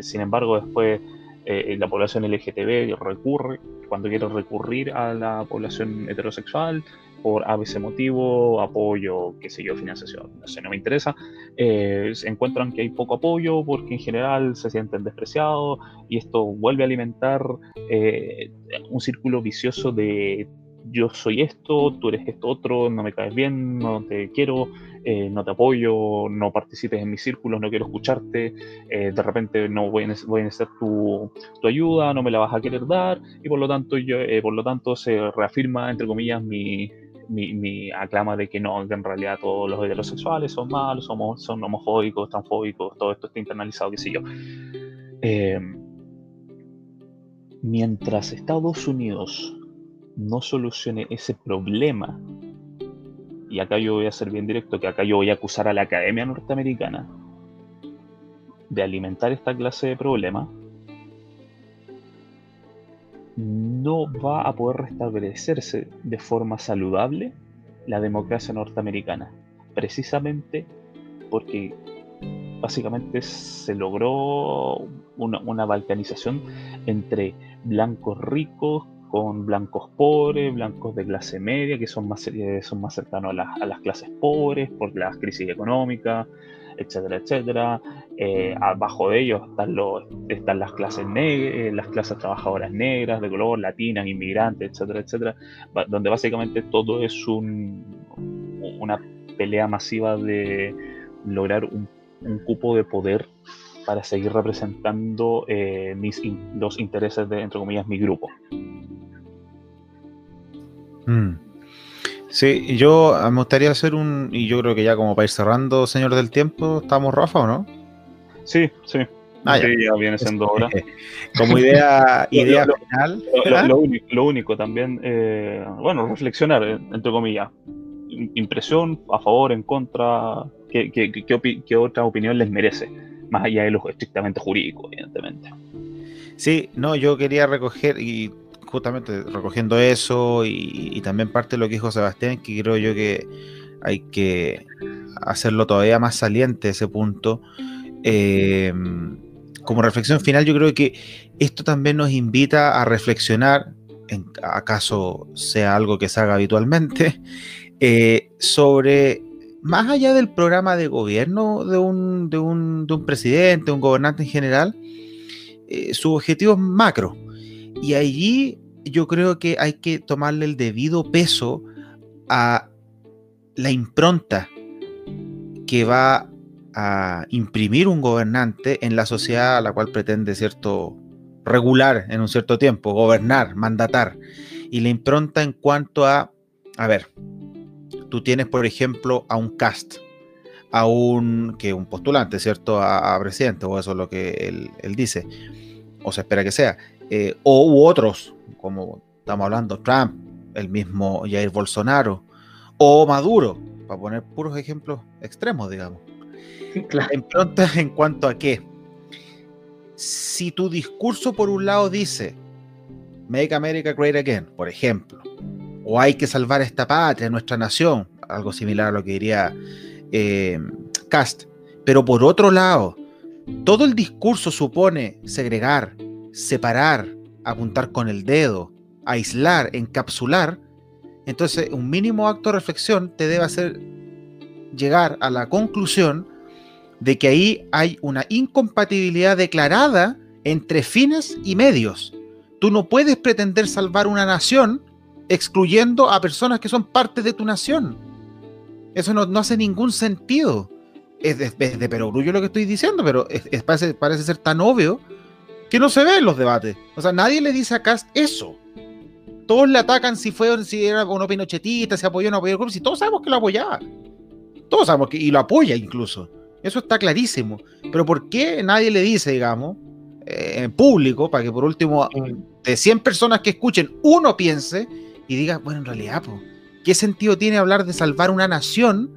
sin embargo después eh, la población LGTB recurre, cuando quiere recurrir a la población heterosexual por ABC motivo, apoyo, qué sé yo, financiación, no sé, no me interesa, eh, encuentran que hay poco apoyo porque en general se sienten despreciados y esto vuelve a alimentar eh, un círculo vicioso de yo soy esto, tú eres esto otro, no me caes bien, no te quiero, eh, no te apoyo, no participes en mis círculos, no quiero escucharte, eh, de repente no voy a, necesitar tu, ayuda, no me la vas a querer dar, y por lo tanto, yo, eh, por lo tanto se reafirma, entre comillas, mi, mi, aclama de que no, que en realidad todos los heterosexuales son malos, somos, son homofóbicos, transfóbicos, todo esto está internalizado, qué sé yo. mientras Estados Unidos no solucione ese problema, y acá yo voy a ser bien directo, que acá yo voy a acusar a la Academia Norteamericana de alimentar esta clase de problemas, no va a poder restablecerse de forma saludable la democracia norteamericana, precisamente porque básicamente se logró una, una balcanización entre blancos ricos con blancos pobres, blancos de clase media, que son más, eh, son más cercanos a las, clases pobres por las crisis económicas, etcétera, etcétera. Eh, abajo de ellos están, los, están las clases negras, eh, las clases trabajadoras negras, de color, latinas, inmigrantes, etcétera, etcétera, donde básicamente todo es un, una pelea masiva de lograr un, cupo de poder para seguir representando mis, los intereses de, entre comillas, mi grupo. Mm. Sí, yo ah, me gustaría hacer un, y yo creo que ya como para ir cerrando, señor del tiempo, ¿estamos Rafa o no? Sí, sí. Ah, ya. viene siendo hora. como idea, idea final. ¿ah? Lo, único, también, eh, bueno, reflexionar, eh, entre comillas. Impresión, a favor, en contra, ¿qué, qué otra opinión les merece? Más allá de lo estrictamente jurídico, evidentemente. Sí, no, yo quería recoger, y justamente recogiendo eso y, también parte de lo que dijo Sebastián, que creo yo que hay que hacerlo todavía más saliente ese punto. Em, como reflexión final, yo creo que esto también nos invita a reflexionar, en acaso sea algo que se haga habitualmente, eh, sobre más allá del programa de gobierno de un, de un, de un presidente, un gobernante en general, eh, sus objetivos macro. Y allí yo creo que hay que tomarle el debido peso a la impronta que va a imprimir un gobernante en la sociedad a la cual pretende cierto regular en un cierto tiempo, gobernar, mandatar. Y la impronta en cuanto a, a ver, tú tienes por ejemplo a un cast, a un, que un postulante, ¿cierto? A, presidente, o eso es lo que él, él dice, o se espera que sea. Eh, o u otros, como estamos hablando, Trump, el mismo Jair Bolsonaro, o Maduro, para poner puros ejemplos extremos, digamos. En, cuanto a que, si tu discurso por un lado dice, Make America Great Again, por ejemplo, o hay que salvar esta patria, nuestra nación, algo similar a lo que diría eh, Cast, pero por otro lado, todo el discurso supone segregar, separar, apuntar con el dedo, aislar, encapsular, entonces un mínimo acto de reflexión te debe hacer llegar a la conclusión de que ahí hay una incompatibilidad declarada entre fines y medios. Tú no puedes pretender salvar una nación excluyendo a personas que son parte de tu nación. Eso no, hace ningún sentido. Es de, es perogrullo lo que estoy diciendo, pero parece, parece ser tan obvio que no se ve en los debates. O sea, nadie le dice a Cast eso. Todos le atacan si fue si era uno pinochetista, si apoyó o no apoyó el si todos sabemos que lo apoyaba. Todos sabemos que, y lo apoya incluso. Eso está clarísimo. Pero ¿por qué nadie le dice, digamos, eh, en público, para que por último, de 100 personas que escuchen, uno piense y diga, bueno, en realidad, ¿qué sentido tiene hablar de salvar una nación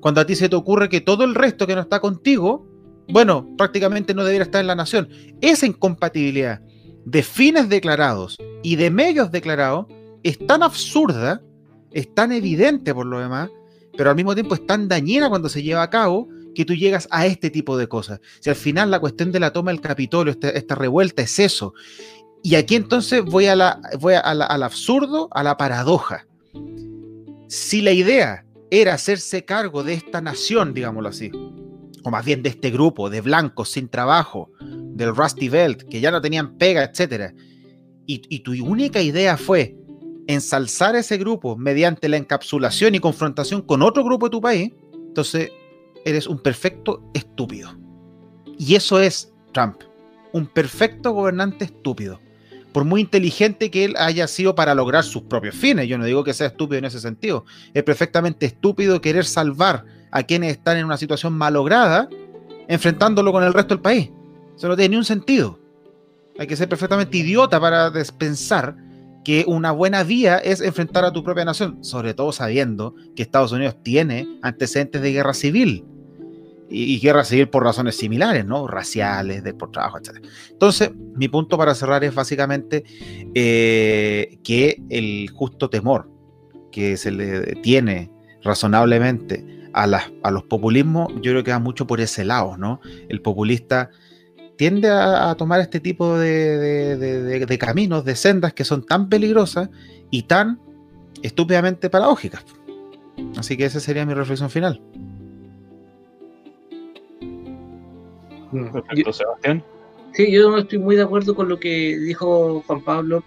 cuando a ti se te ocurre que todo el resto que no está contigo, bueno, prácticamente no debería estar en la nación? Esa incompatibilidad de fines declarados y de medios declarados es tan absurda, es tan evidente por lo demás, pero al mismo tiempo es tan dañina cuando se lleva a cabo que tú llegas a este tipo de cosas. Si al final la cuestión de la toma del Capitolio, este, esta, revuelta es eso. Y aquí entonces voy, a la, voy al absurdo, a la paradoja. Si la idea era hacerse cargo de esta nación, digámoslo así, o más bien de este grupo de blancos sin trabajo, del Rusty Belt, que ya no tenían pega, etc. Y, y tu única idea fue ensalzar ese grupo mediante la encapsulación y confrontación con otro grupo de tu país, entonces eres un perfecto estúpido. Y eso es Trump, un perfecto gobernante estúpido. Por muy inteligente que él haya sido para lograr sus propios fines, yo no digo que sea estúpido en ese sentido, es perfectamente estúpido querer salvar a quienes están en una situación malograda enfrentándolo con el resto del país. Eso no tiene ni un sentido. Hay que ser perfectamente idiota para pensar que una buena vía es enfrentar a tu propia nación, sobre todo sabiendo que Estados Unidos tiene antecedentes de guerra civil y, guerra civil por razones similares, ¿no? Raciales, de, por trabajo, etc. Entonces, mi punto para cerrar es básicamente eh, que el justo temor que se le tiene razonablemente a, a los populismos, yo creo que va mucho por ese lado, ¿no? El populista tiende a, tomar este tipo de, de, caminos, de sendas que son tan peligrosas y tan estúpidamente paradójicas. Así que esa sería mi reflexión final. Perfecto, Sebastián. Sí, yo estoy muy de acuerdo con lo que dijo Juan Pablo.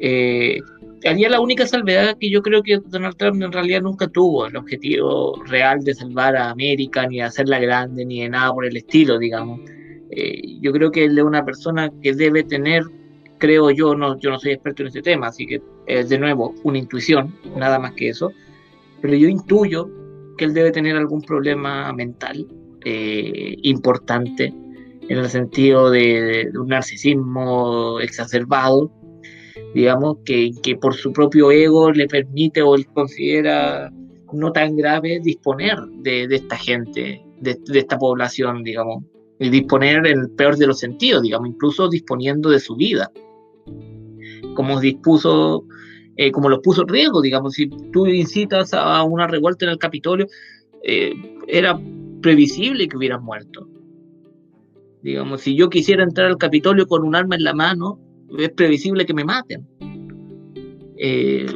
Eh, haría la única salvedad que yo creo que Donald Trump en realidad nunca tuvo el objetivo real de salvar a América, ni de hacerla grande, ni de nada por el estilo, digamos. Eh, yo creo que él es una persona que debe tener, creo yo, no, yo no soy experto en este tema, así que es de nuevo una intuición, nada más que eso, pero yo intuyo que él debe tener algún problema mental eh, importante en el sentido de, un narcisismo exacerbado, digamos, que, que, por su propio ego le permite o él considera no tan grave disponer de, esta gente, de, esta población, digamos, y disponer en el peor de los sentidos, digamos, incluso disponiendo de su vida, como dispuso, eh, como lo puso en riesgo, digamos, si tú incitas a una revuelta en el Capitolio, eh, era previsible que hubieran muerto. Digamos, si yo quisiera entrar al Capitolio con un arma en la mano, es previsible que me maten. Eh,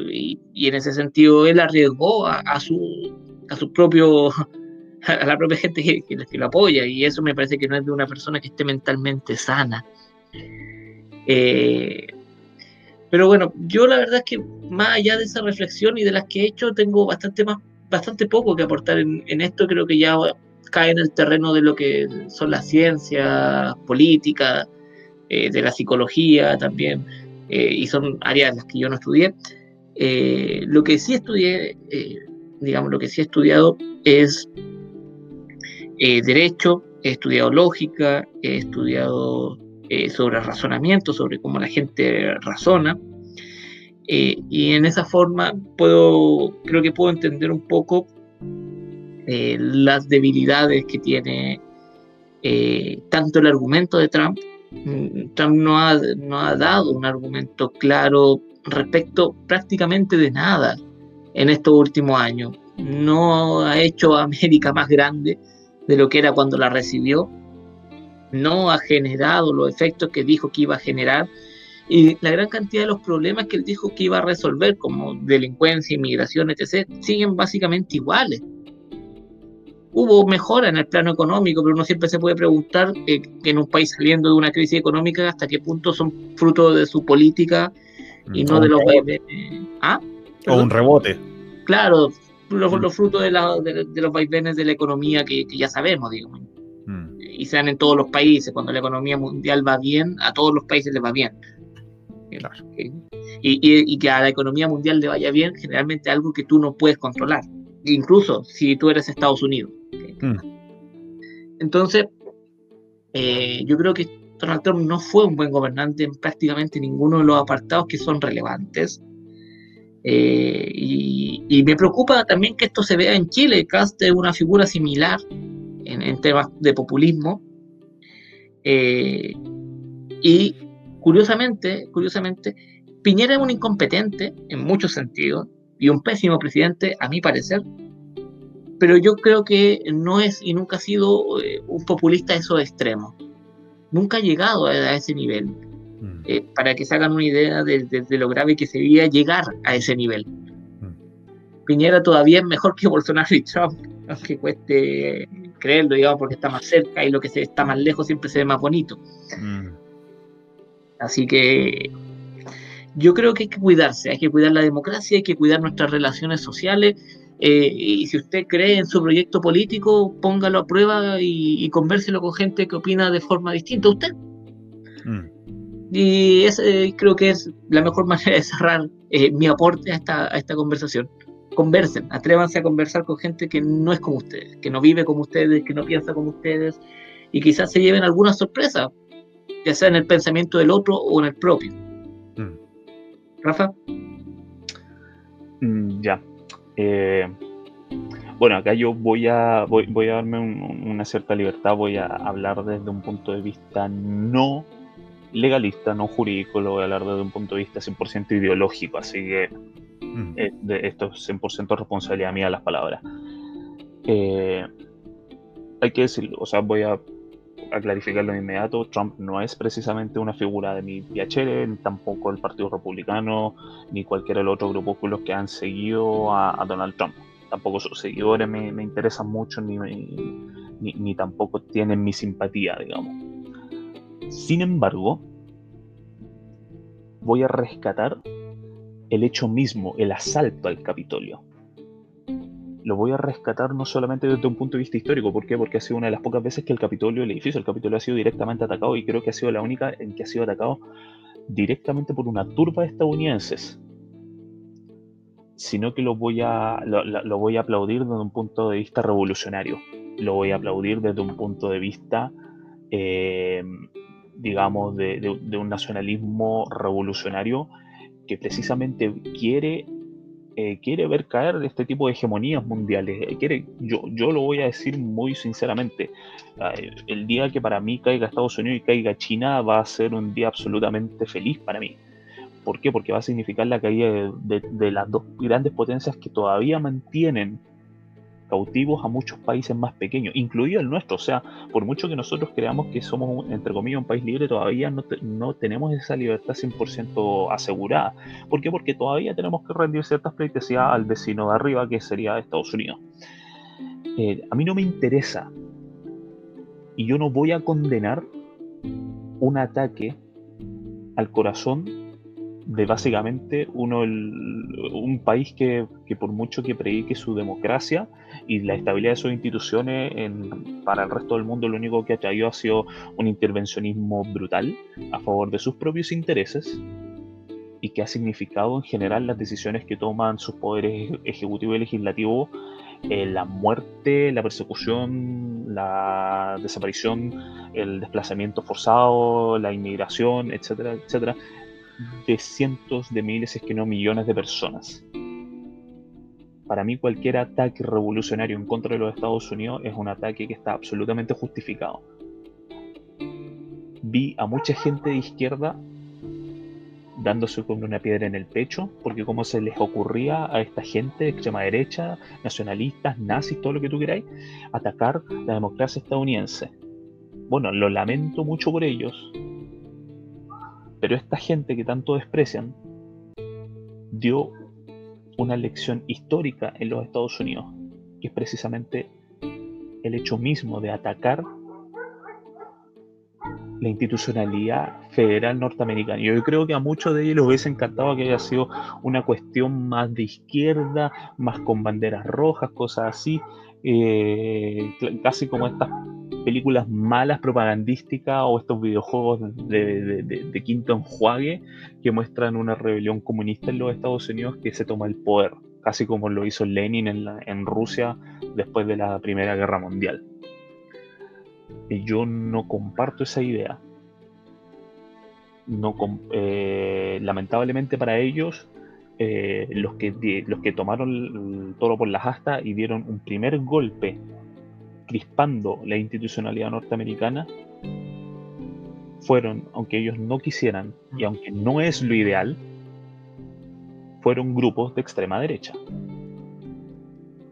y, en ese sentido él arriesgó a, su a su propio a la propia gente que, lo apoya y eso me parece que no es de una persona que esté mentalmente sana eh, pero bueno yo la verdad es que más allá de esa reflexión y de las que he hecho tengo bastante más bastante poco que aportar en, en esto creo que ya cae en el terreno de lo que son las ciencias políticas, eh, de la psicología también, eh, y son áreas en las que yo no estudié. Eh, lo que sí estudié, digamos, lo que sí he estudiado es derecho, he estudiado lógica, he estudiado sobre razonamiento, sobre cómo la gente razona. y en esa forma puedo, creo que puedo entender un poco eh, las debilidades que tiene eh, tanto el argumento de Trump. Mm, Trump no ha, no ha dado un argumento claro respecto prácticamente de nada en estos últimos años. No ha hecho a América más grande de lo que era cuando la recibió. No ha generado los efectos que dijo que iba a generar. Y la gran cantidad de los problemas que él dijo que iba a resolver, como delincuencia, inmigración, etc., siguen básicamente iguales hubo mejora en el plano económico, pero uno siempre se puede preguntar eh, que en un país saliendo de una crisis económica hasta qué punto son fruto de su política y no de los ¿Ah? O un rebote. Claro, los, los frutos de, la, de, de, los vaivenes de la economía que, que ya sabemos, digamos. Mm. Y se dan en todos los países. Cuando la economía mundial va bien, a todos los países les va bien. Claro. Y, y, y, que a la economía mundial le vaya bien, generalmente algo que tú no puedes controlar, incluso si tú eres Estados Unidos. Mm. Entonces, eh, yo creo que Donald Trump no fue un buen gobernante en prácticamente ninguno de los apartados que son relevantes. Eh, y, me preocupa también que esto se vea en Chile, Cast es una figura similar en, temas de populismo. Eh, y curiosamente, curiosamente, Piñera es un incompetente en muchos sentidos y un pésimo presidente, a mi parecer, pero yo creo que no es y nunca ha sido eh, un populista de esos extremos. Nunca ha llegado a, ese nivel. Mm. Eh, para que se hagan una idea de, lo grave que sería llegar a ese nivel. Mm. Piñera todavía es mejor que Bolsonaro y Trump, aunque cueste creerlo, digamos, porque está más cerca y lo que se está más lejos siempre se ve más bonito. Mm. Así que yo creo que hay que cuidarse, hay que cuidar la democracia, hay que cuidar nuestras relaciones sociales eh, y si usted cree en su proyecto político, póngalo a prueba y, convérselo con gente que opina de forma distinta a usted. Mm. Y ese creo que es la mejor manera de cerrar eh, mi aporte a esta, a esta conversación. Conversen, atrévanse a conversar con gente que no es como ustedes, que no vive como ustedes, que no piensa como ustedes, y quizás se lleven alguna sorpresa, ya sea en el pensamiento del otro o en el propio. Mm. Rafa. Mm, ya, eh, bueno, acá yo voy a, voy, a darme una cierta libertad, voy a hablar desde un punto de vista no legalista, no jurídico, lo voy a hablar desde un punto de vista 100% ideológico, así que mm. eh, esto es 100% responsabilidad mía las palabras. Eh, hay que decirlo, o sea, voy a, a, clarificarlo de inmediato, Trump no es precisamente una figura de mi PHR, tampoco el Partido Republicano, ni cualquier otro grupúsculos que han seguido a, Donald Trump. Tampoco sus seguidores me, interesan mucho, ni, ni tampoco tienen mi simpatía, digamos. Sin embargo, voy a rescatar el hecho mismo, el asalto al Capitolio lo voy a rescatar no solamente desde un punto de vista histórico, ¿por qué? Porque ha sido una de las pocas veces que el Capitolio, el edificio del Capitolio ha sido directamente atacado y creo que ha sido la única en que ha sido atacado directamente por una turba de estadounidenses, sino que lo voy a, lo, voy a aplaudir desde un punto de vista revolucionario, lo voy a aplaudir desde un punto de vista, eh, digamos, de un nacionalismo revolucionario que precisamente quiere eh, quiere ver caer este tipo de hegemonías mundiales. Eh, yo, yo lo voy a decir muy sinceramente, el día que para mí caiga Estados Unidos y caiga China va a ser un día absolutamente feliz para mí. ¿Por qué? Porque va a significar la caída de las dos grandes potencias que todavía mantienen cautivos a muchos países más pequeños, incluido el nuestro. O sea, por mucho que nosotros creamos que somos, entre comillas, un país libre, todavía no, no tenemos esa libertad 100% asegurada. ¿Por qué? Porque todavía tenemos que rendir ciertas pleitesías al vecino de arriba, que sería Estados Unidos. Eh, a mí no me interesa y yo no voy a condenar un ataque al corazón de básicamente uno un país que, por mucho que predique su democracia y la estabilidad de sus instituciones para el resto del mundo lo único que ha traído ha sido un intervencionismo brutal a favor de sus propios intereses y que ha significado en general las decisiones que toman sus poderes ejecutivo y legislativo eh, la muerte, la persecución, la desaparición, el desplazamiento forzado, la inmigración, etcétera, etcétera, de cientos de miles, es que no millones de personas. Para mí cualquier ataque revolucionario en contra de los Estados Unidos es un ataque que está absolutamente justificado. Vi a mucha gente de izquierda dándose con una piedra en el pecho, porque como se les ocurría a esta gente de extrema derecha, nacionalistas, nazis, todo lo que tú queráis, atacar la democracia estadounidense. Bueno, lo lamento mucho por ellos, pero esta gente que tanto desprecian dio una lección histórica en los Estados Unidos, que es precisamente el hecho mismo de atacar la institucionalidad federal norteamericana. Yo creo que a muchos de ellos les hubiese encantado que haya sido una cuestión más de izquierda, más con banderas rojas, cosas así, eh, casi como estas películas malas propagandísticas o estos videojuegos de, quinto enjuague que muestran una rebelión comunista en los Estados Unidos que se toma el poder, casi como lo hizo Lenin en, en Rusia después de la Primera Guerra Mundial. Y yo no comparto esa idea. No, eh, lamentablemente para ellos, eh, los, que, los que tomaron el toro por las astas y dieron un primer golpe crispando la institucionalidad norteamericana fueron, aunque ellos no quisieran y aunque no es lo ideal, fueron grupos de extrema derecha.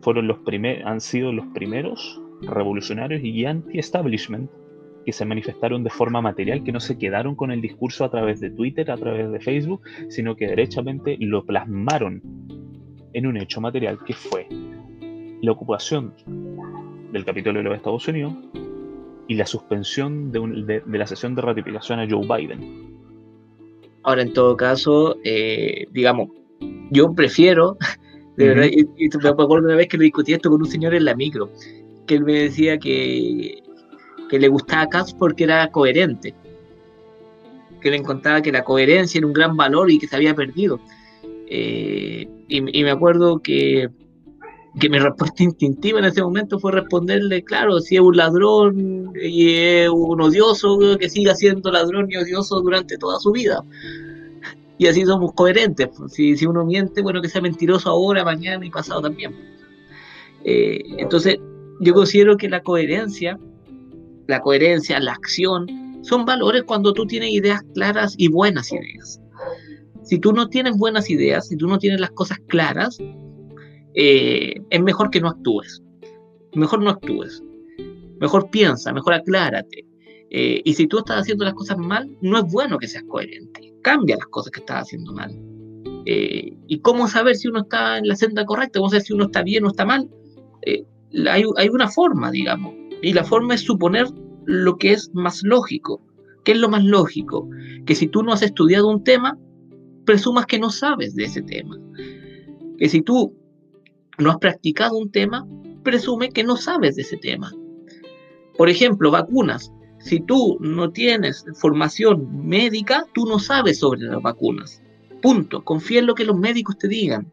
Fueron los primeros, han sido los primeros revolucionarios y anti-establishment que se manifestaron de forma material, que no se quedaron con el discurso a través de Twitter, a través de Facebook, sino que derechamente lo plasmaron en un hecho material que fue la ocupación del Capitolio de los Estados Unidos y la suspensión de, la sesión de ratificación a Joe Biden. Ahora, en todo caso, eh, digamos, yo prefiero, de verdad, y, me acuerdo una vez que lo discutí esto con un señor en la micro, que él me decía que, que le gustaba Katz porque era coherente, que le encontraba que la coherencia era un gran valor y que se había perdido. Eh, y, me acuerdo que que mi respuesta instintiva en ese momento fue responderle, claro, si es un ladrón y es un odioso, que siga siendo ladrón y odioso durante toda su vida. Y así somos coherentes. Si, si uno miente, bueno, que sea mentiroso ahora, mañana y pasado también. Eh, entonces, yo considero que la coherencia, la coherencia, la acción, son valores cuando tú tienes ideas claras y buenas ideas. Si tú no tienes buenas ideas, si tú no tienes las cosas claras, eh, es mejor que no actúes. Mejor no actúes. Mejor piensa, mejor aclárate. Eh, y si tú estás haciendo las cosas mal, no es bueno que seas coherente. Cambia las cosas que estás haciendo mal. Eh, ¿Y cómo saber si uno está en la senda correcta? ¿Cómo saber si uno está bien o está mal? hay, hay una forma, digamos. Y la forma es suponer lo que es más lógico. ¿Qué es lo más lógico? Que si tú no has estudiado un tema, presumas que no sabes de ese tema. Que si tú no has practicado un tema, presume que no sabes de ese tema. Por ejemplo, vacunas. Si tú no tienes formación médica, tú no sabes sobre las vacunas. Punto. Confía en lo que los médicos te digan.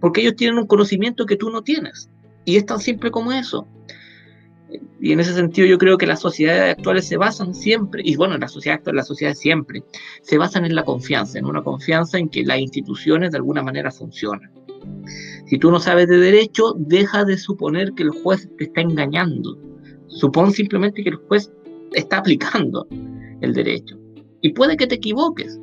Porque ellos tienen un conocimiento que tú no tienes. Y es tan simple como eso. Y en ese sentido yo creo que las sociedades actuales se basan siempre, y bueno, la sociedad actual, las sociedades siempre, se basan en la confianza, en una confianza en que las instituciones de alguna manera funcionan. Si tú no sabes de derecho, deja de suponer que el juez te está engañando. Supón simplemente que el juez está aplicando el derecho. Y puede que te equivoques,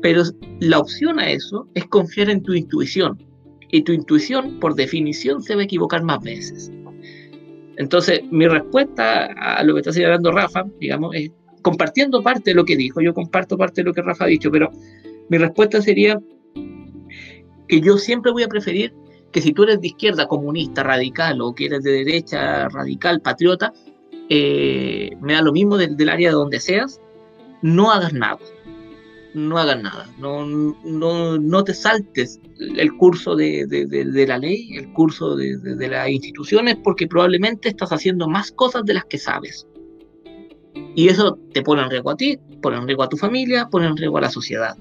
pero la opción a eso es confiar en tu intuición. Y tu intuición, por definición, se va a equivocar más veces. Entonces, mi respuesta a lo que está señalando Rafa, digamos, es compartiendo parte de lo que dijo. Yo comparto parte de lo que Rafa ha dicho, pero mi respuesta sería que yo siempre voy a preferir que si tú eres de izquierda, comunista, radical, o que eres de derecha, radical, patriota, eh, me da lo mismo del, área de donde seas, no hagas nada. No hagas nada. No, no, no te saltes el curso de, de, la ley, el curso de, las instituciones, porque probablemente estás haciendo más cosas de las que sabes. Y eso te pone en riesgo a ti, pone en riesgo a tu familia, pone en riesgo a la sociedad.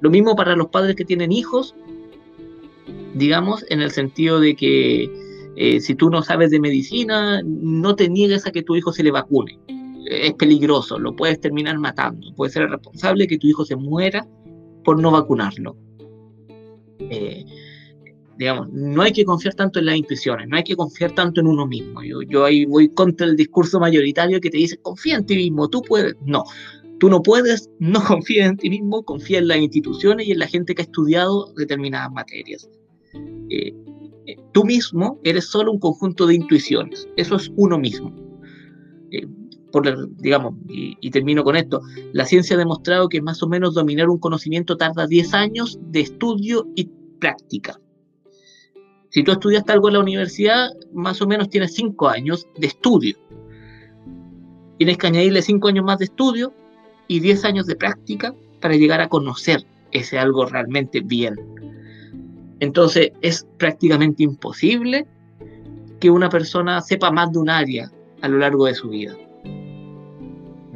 Lo mismo para los padres que tienen hijos, digamos, en el sentido de que eh, si tú no sabes de medicina, no te niegues a que tu hijo se le vacune. Es peligroso, lo puedes terminar matando. Puede ser responsable que tu hijo se muera por no vacunarlo. Eh, digamos, no hay que confiar tanto en las intuiciones, no hay que confiar tanto en uno mismo. Yo, yo ahí voy contra el discurso mayoritario que te dice, confía en ti mismo, tú puedes. No, Tú no puedes, no confíes en ti mismo, confía en las instituciones y en la gente que ha estudiado determinadas materias. Eh, eh, tú mismo eres solo un conjunto de intuiciones, eso es uno mismo. Por, digamos, y, termino con esto, la ciencia ha demostrado que más o menos dominar un conocimiento tarda 10 años de estudio y práctica. Si tú estudiaste algo en la universidad, más o menos tienes 5 años de estudio Tienes que añadirle 5 años más de estudio y 10 años de práctica para llegar a conocer ese algo realmente bien. Entonces es prácticamente imposible que una persona sepa más de un área a lo largo de su vida.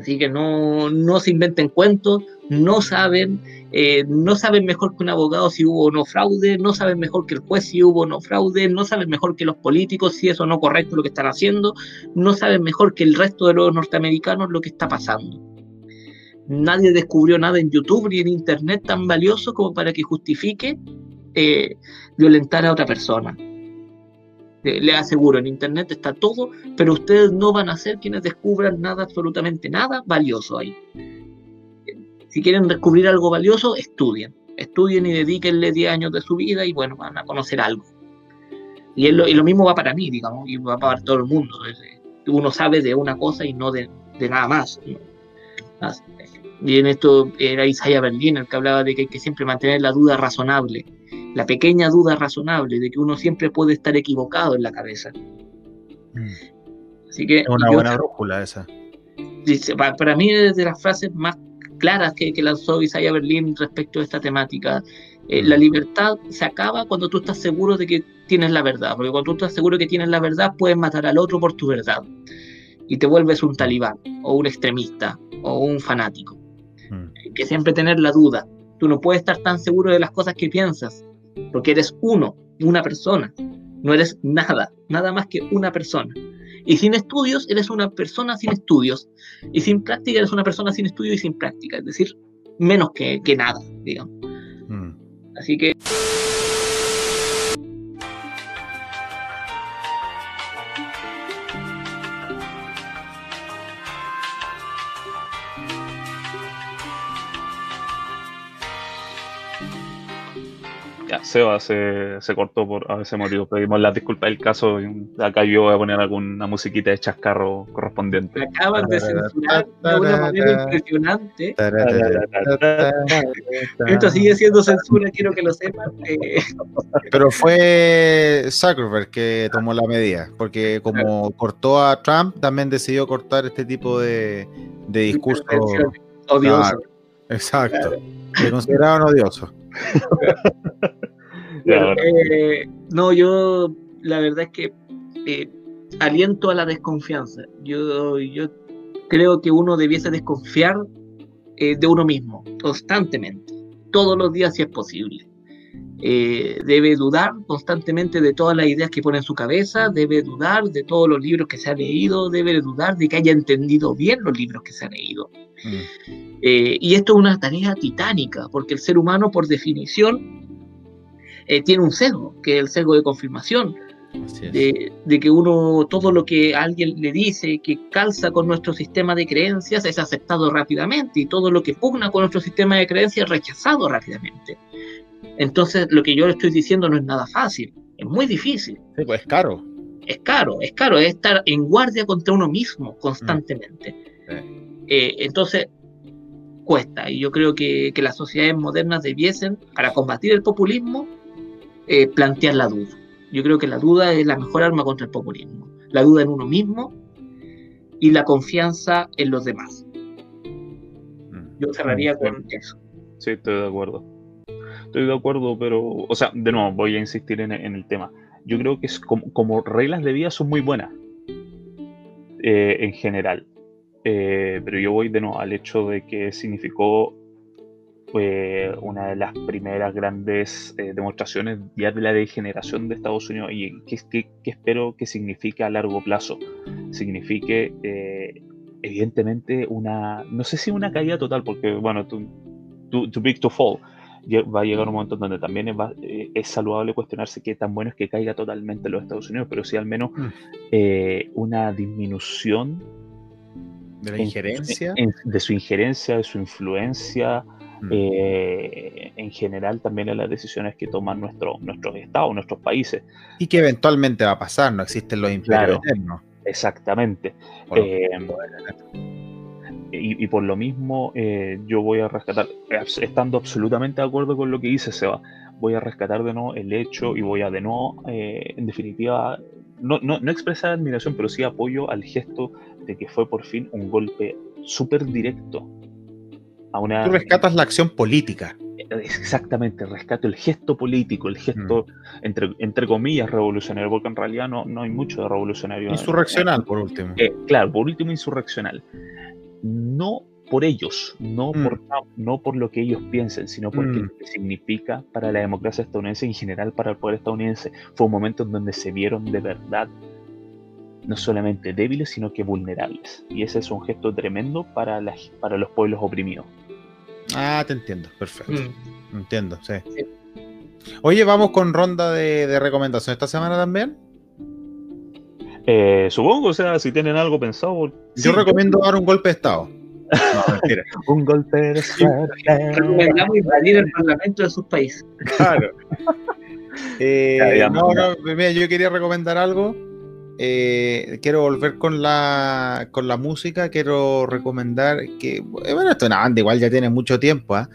Así que no, no se inventen cuentos, no saben, eh, no saben mejor que un abogado si hubo o no fraude, no saben mejor que el juez si hubo o no fraude, no saben mejor que los políticos si es o no correcto lo que están haciendo, no saben mejor que el resto de los norteamericanos lo que está pasando. Nadie descubrió nada en YouTube ni en Internet tan valioso como para que justifique eh, violentar a otra persona. Eh, le aseguro, en Internet está todo, pero ustedes no van a ser quienes descubran nada, absolutamente nada valioso ahí. Si quieren descubrir algo valioso, estudien. Estudien y dedíquenle 10 años de su vida y bueno, van a conocer algo. Y, lo, y lo mismo va para mí, digamos, y va para todo el mundo. Uno sabe de una cosa y no de, nada más. Y en esto era Isaiah Berlin el que hablaba de que hay que siempre mantener la duda razonable la pequeña duda razonable de que uno siempre puede estar equivocado en la cabeza. Mm. Así que, es una buena brújula esa. para, mí es de las frases más claras que, lanzó Isaiah Berlin respecto a esta temática. Eh, la mm. libertad se acaba cuando tú estás seguro de que tienes la verdad, porque cuando tú estás seguro de que tienes la verdad, puedes matar al otro por tu verdad. Y te vuelves un talibán, o un extremista, o un fanático. Mm. Hay que siempre tener la duda. Tú no puedes estar tan seguro de las cosas que piensas, porque eres uno, una persona, no eres nada, nada más que una persona. Y sin estudios eres una persona sin estudios, y sin práctica eres una persona sin estudio y sin práctica, es decir, menos que, nada, digamos. Mm. Así que... Seba se, se cortó por a ese motivo. Pedimos las disculpas del caso. acá yo voy a poner alguna musiquita de chascarro correspondiente. acaban de censurar de una manera impresionante. Esto sigue siendo censura, quiero que lo sepan. Eh. Pero fue Zuckerberg que tomó la medida, porque como cortó a Trump, también decidió cortar este tipo de, de discurso. Odioso. exacto. Se consideraban Eh, no, yo la verdad es que eh, aliento a la desconfianza. Yo, yo creo que uno debiese desconfiar eh, de uno mismo constantemente, todos los días si es posible. debe dudar constantemente de todas las ideas que pone en su cabeza, debe dudar de todos los libros que se ha leído, debe dudar de que haya entendido bien los libros que se ha leído. Mm. y esto es una tarea titánica, porque el ser humano, por definición, eh, tiene un sesgo, que es el sesgo de confirmación. De, que uno, todo lo que alguien le dice que calza con nuestro sistema de creencias es aceptado rápidamente y todo lo que pugna con nuestro sistema de creencias es rechazado rápidamente. Entonces, lo que yo le estoy diciendo no es nada fácil, es muy difícil. Sí, pues es caro. Es caro, es caro, es estar en guardia contra uno mismo constantemente. Mm. Eh, entonces, cuesta. Y yo creo que, que las sociedades modernas debiesen, para combatir el populismo, eh, plantear la duda. Yo creo que la duda es la mejor arma contra el populismo. La duda en uno mismo y la confianza en los demás. Mm. Yo cerraría con eso. Sí, estoy de acuerdo. Estoy de acuerdo, pero, o sea, de nuevo, voy a insistir en, el tema. Yo creo que es como, reglas de vida son muy buenas eh, en general. Eh, pero yo voy de nuevo al hecho de que significó fue una de las primeras grandes eh, demostraciones ya de la degeneración de Estados Unidos y que, espero que signifique a largo plazo. Signifique, eh, evidentemente, una, no sé si una caída total, porque, bueno, too, big to fall. Va a llegar un momento donde también es, eh, es, saludable cuestionarse qué tan bueno es que caiga totalmente los Estados Unidos, pero sí al menos mm. una disminución de la injerencia, de su injerencia, de su influencia, Mm. Eh, en general también en las decisiones que toman nuestro, nuestros estados, nuestros países. Y que eventualmente va a pasar, no existen los imperios Exactamente. Eh, y, por lo mismo eh, yo voy a rescatar, estando absolutamente de acuerdo con lo que dice Seba, voy a rescatar de nuevo el hecho y voy a de nuevo, en definitiva, no, no, no expresar admiración, pero sí apoyo al gesto de que fue por fin un golpe súper directo a una... Tú rescatas la acción política. Exactamente, rescato el gesto político, el gesto, Mm. entre, entre comillas, revolucionario, porque en realidad no, no hay mucho de revolucionario. Insurreccional, por último. Eh, claro, por último, insurreccional. No por ellos, no, Mm. por, no por lo que ellos piensen, sino porque Mm. lo que significa para la democracia estadounidense y en general para el poder estadounidense. Fue un momento en donde se vieron de verdad no solamente débiles, sino que vulnerables. Y ese es un gesto tremendo para, las, para los pueblos oprimidos. Ah, te entiendo, perfecto. Mm. Entiendo, sí. Sí. Oye, vamos con ronda de, de recomendación esta semana también. Eh, supongo, o sea, si tienen algo pensado. Yo sí, recomiendo dar un golpe de Estado. No, mentira. Un golpe de. Recomendamos invadir el parlamento de sus países. Claro. Eh, Ya, ya, no, no, mira, yo quería recomendar algo. Eh, quiero volver con la, con la música. Quiero recomendar que, eh, bueno, esto es una banda igual ya tiene mucho tiempo, ¿ah?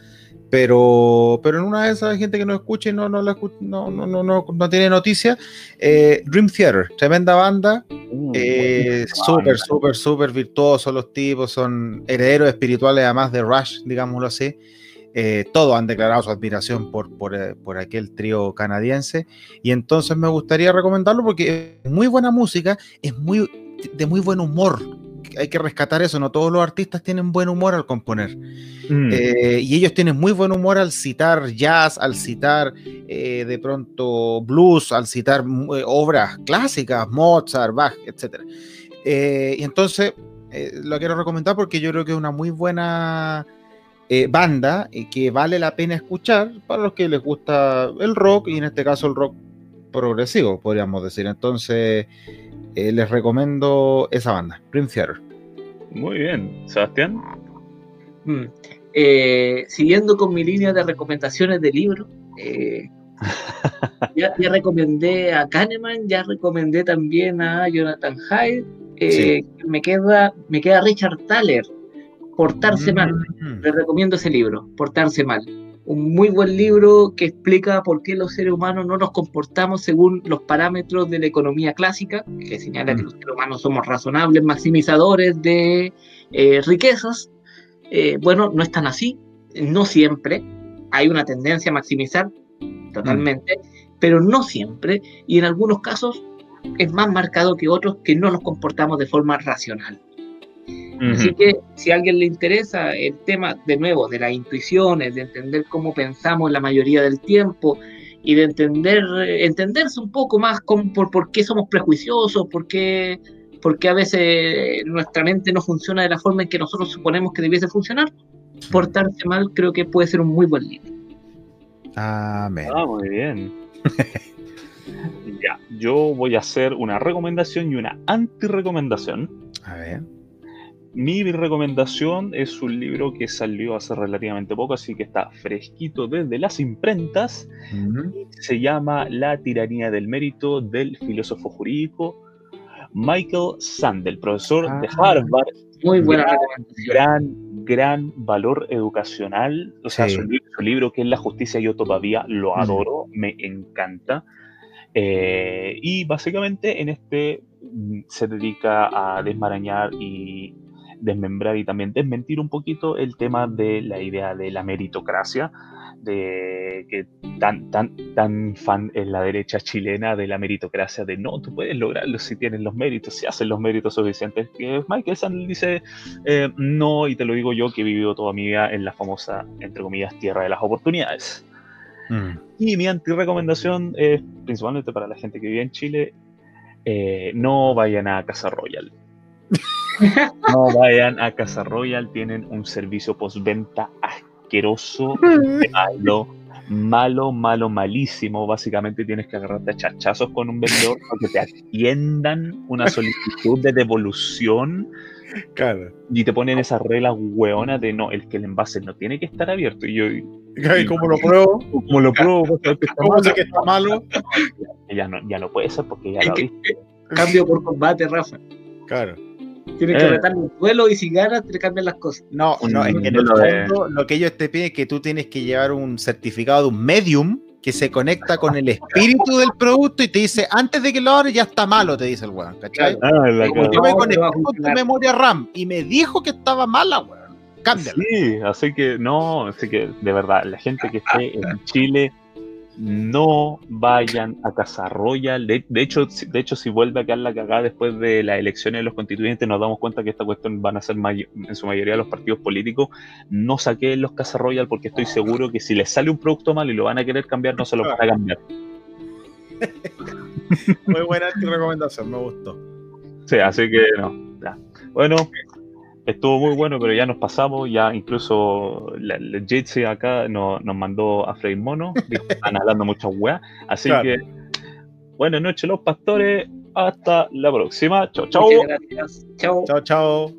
pero, pero en una de esas gente que no escucha y no, no, la escu- no, no, no, no, no tiene noticia. Eh, Dream Theater, tremenda banda. Uh, Eh, súper, súper, súper virtuosos los tipos, son herederos espirituales además de Rush, digámoslo así. Eh, todos han declarado su admiración por, por, eh, por aquel trío canadiense y entonces me gustaría recomendarlo porque es muy buena música, es muy de muy buen humor. Hay que rescatar eso, no todos los artistas tienen buen humor al componer. Mm. Eh, y ellos tienen muy buen humor al citar jazz, al citar eh, de pronto blues, al citar mm, eh, obras clásicas, Mozart, Bach, etc. y entonces eh, lo quiero recomendar porque yo creo que es una muy buena eh, banda y que vale la pena escuchar para los que les gusta el rock y en este caso el rock progresivo, podríamos decir. Entonces eh, les recomiendo esa banda, Dream Theater. Muy bien, Sebastián. Mm. Eh, siguiendo con mi línea de recomendaciones de libros, eh, ya, ya recomendé a Kahneman, ya recomendé también a Jonathan Hyde. eh, me, queda, me queda Richard Thaler, Portarse Mal. Mm. Les recomiendo ese libro, Portarse Mal. Un muy buen libro que explica por qué los seres humanos no nos comportamos según los parámetros de la economía clásica, que señala que Mm. los seres humanos somos razonables maximizadores de eh, riquezas. Eh, bueno, no es tan así, no siempre. Hay una tendencia a maximizar totalmente, pero no siempre. Y en algunos casos es más marcado que otros que no nos comportamos de forma racional. Así que si a alguien le interesa el tema, de nuevo, de las intuiciones, de entender cómo pensamos la mayoría del tiempo y de entender, entenderse un poco más con, por, por qué somos prejuiciosos, por qué, por qué a veces nuestra mente no funciona de la forma en que nosotros suponemos que debiese funcionar, portarse mal creo que puede ser un muy buen libro. Amén. Ah, muy bien. ya, yo voy a hacer una recomendación y una anti-recomendación. A ver. Mi recomendación es un libro que salió hace relativamente poco, así que está fresquito desde las imprentas. Mm. Se llama La tiranía del mérito del filósofo jurídico Michael Sandel, profesor de Ah. Harvard. Muy buena Gran, recomendación. gran, gran valor educacional. O sea, Sí. su, li- su libro que es La justicia, yo todavía lo Mm. adoro, me encanta. Eh, y básicamente en este mm, se dedica a desmarañar y desmembrar y también desmentir un poquito el tema de la idea de la meritocracia, de que tan, tan, tan fan en la derecha chilena de la meritocracia, de no, tú puedes lograrlo si tienes los méritos, si haces los méritos suficientes. Que Michael Sandel dice, eh, no, y te lo digo yo que he vivido toda mi vida en la famosa, entre comillas, tierra de las oportunidades. Mm. Y mi anti-recomendación es principalmente para la gente que vive en Chile, eh, no vayan a Casa Royal. No vayan a Casa Royal, tienen un servicio postventa asqueroso, malo, malo, malo, malísimo. Básicamente tienes que agarrarte a chachazos con un vendedor para que te atiendan una solicitud de devolución Claro. y te ponen esas reglas hueonas de no, el que el envase no tiene que estar abierto. Y yo, ¿Y cómo lo pruebo? como lo pruebo, ¿Cómo sé que está malo? ya no, ya no puede ser porque ya lo abriste. Cambio por combate, Rafa. Claro. Tienes que Eh. retar el duelo y si ganas te cambian las cosas. No, no, es que en No el fondo lo que ellos te piden es que tú tienes que llevar un certificado de un medium que se conecta con el espíritu del producto y te dice, antes de que lo abres ya está malo, te dice el weón, ¿cachai? Ah, Como yo me no conecté con tu memoria RAM y me dijo que estaba mala, weón. Cámbiala. Sí, así que no, así que de verdad, la gente que esté en Chile, no vayan a Casa Royal. De, de hecho, si- de hecho, si vuelve a quedar la cagada después de las elecciones de los constituyentes, nos damos cuenta que esta cuestión van a ser en su mayoría los partidos políticos. No saquen los Casa Royal porque estoy seguro que si les sale un producto mal y lo van a querer cambiar, no se lo van a cambiar. Muy buena recomendación, me gustó. Sí, así que no. ya. Bueno, estuvo muy bueno, pero ya nos pasamos. Ya incluso la, la Jitsi acá no- nos mandó a Frey Mono. Dijo que están hablando muchas weas. Así Claro. que buenas noches, los pastores. Hasta la próxima. Chau, chau. Muchas gracias. Chao. Chao, chao.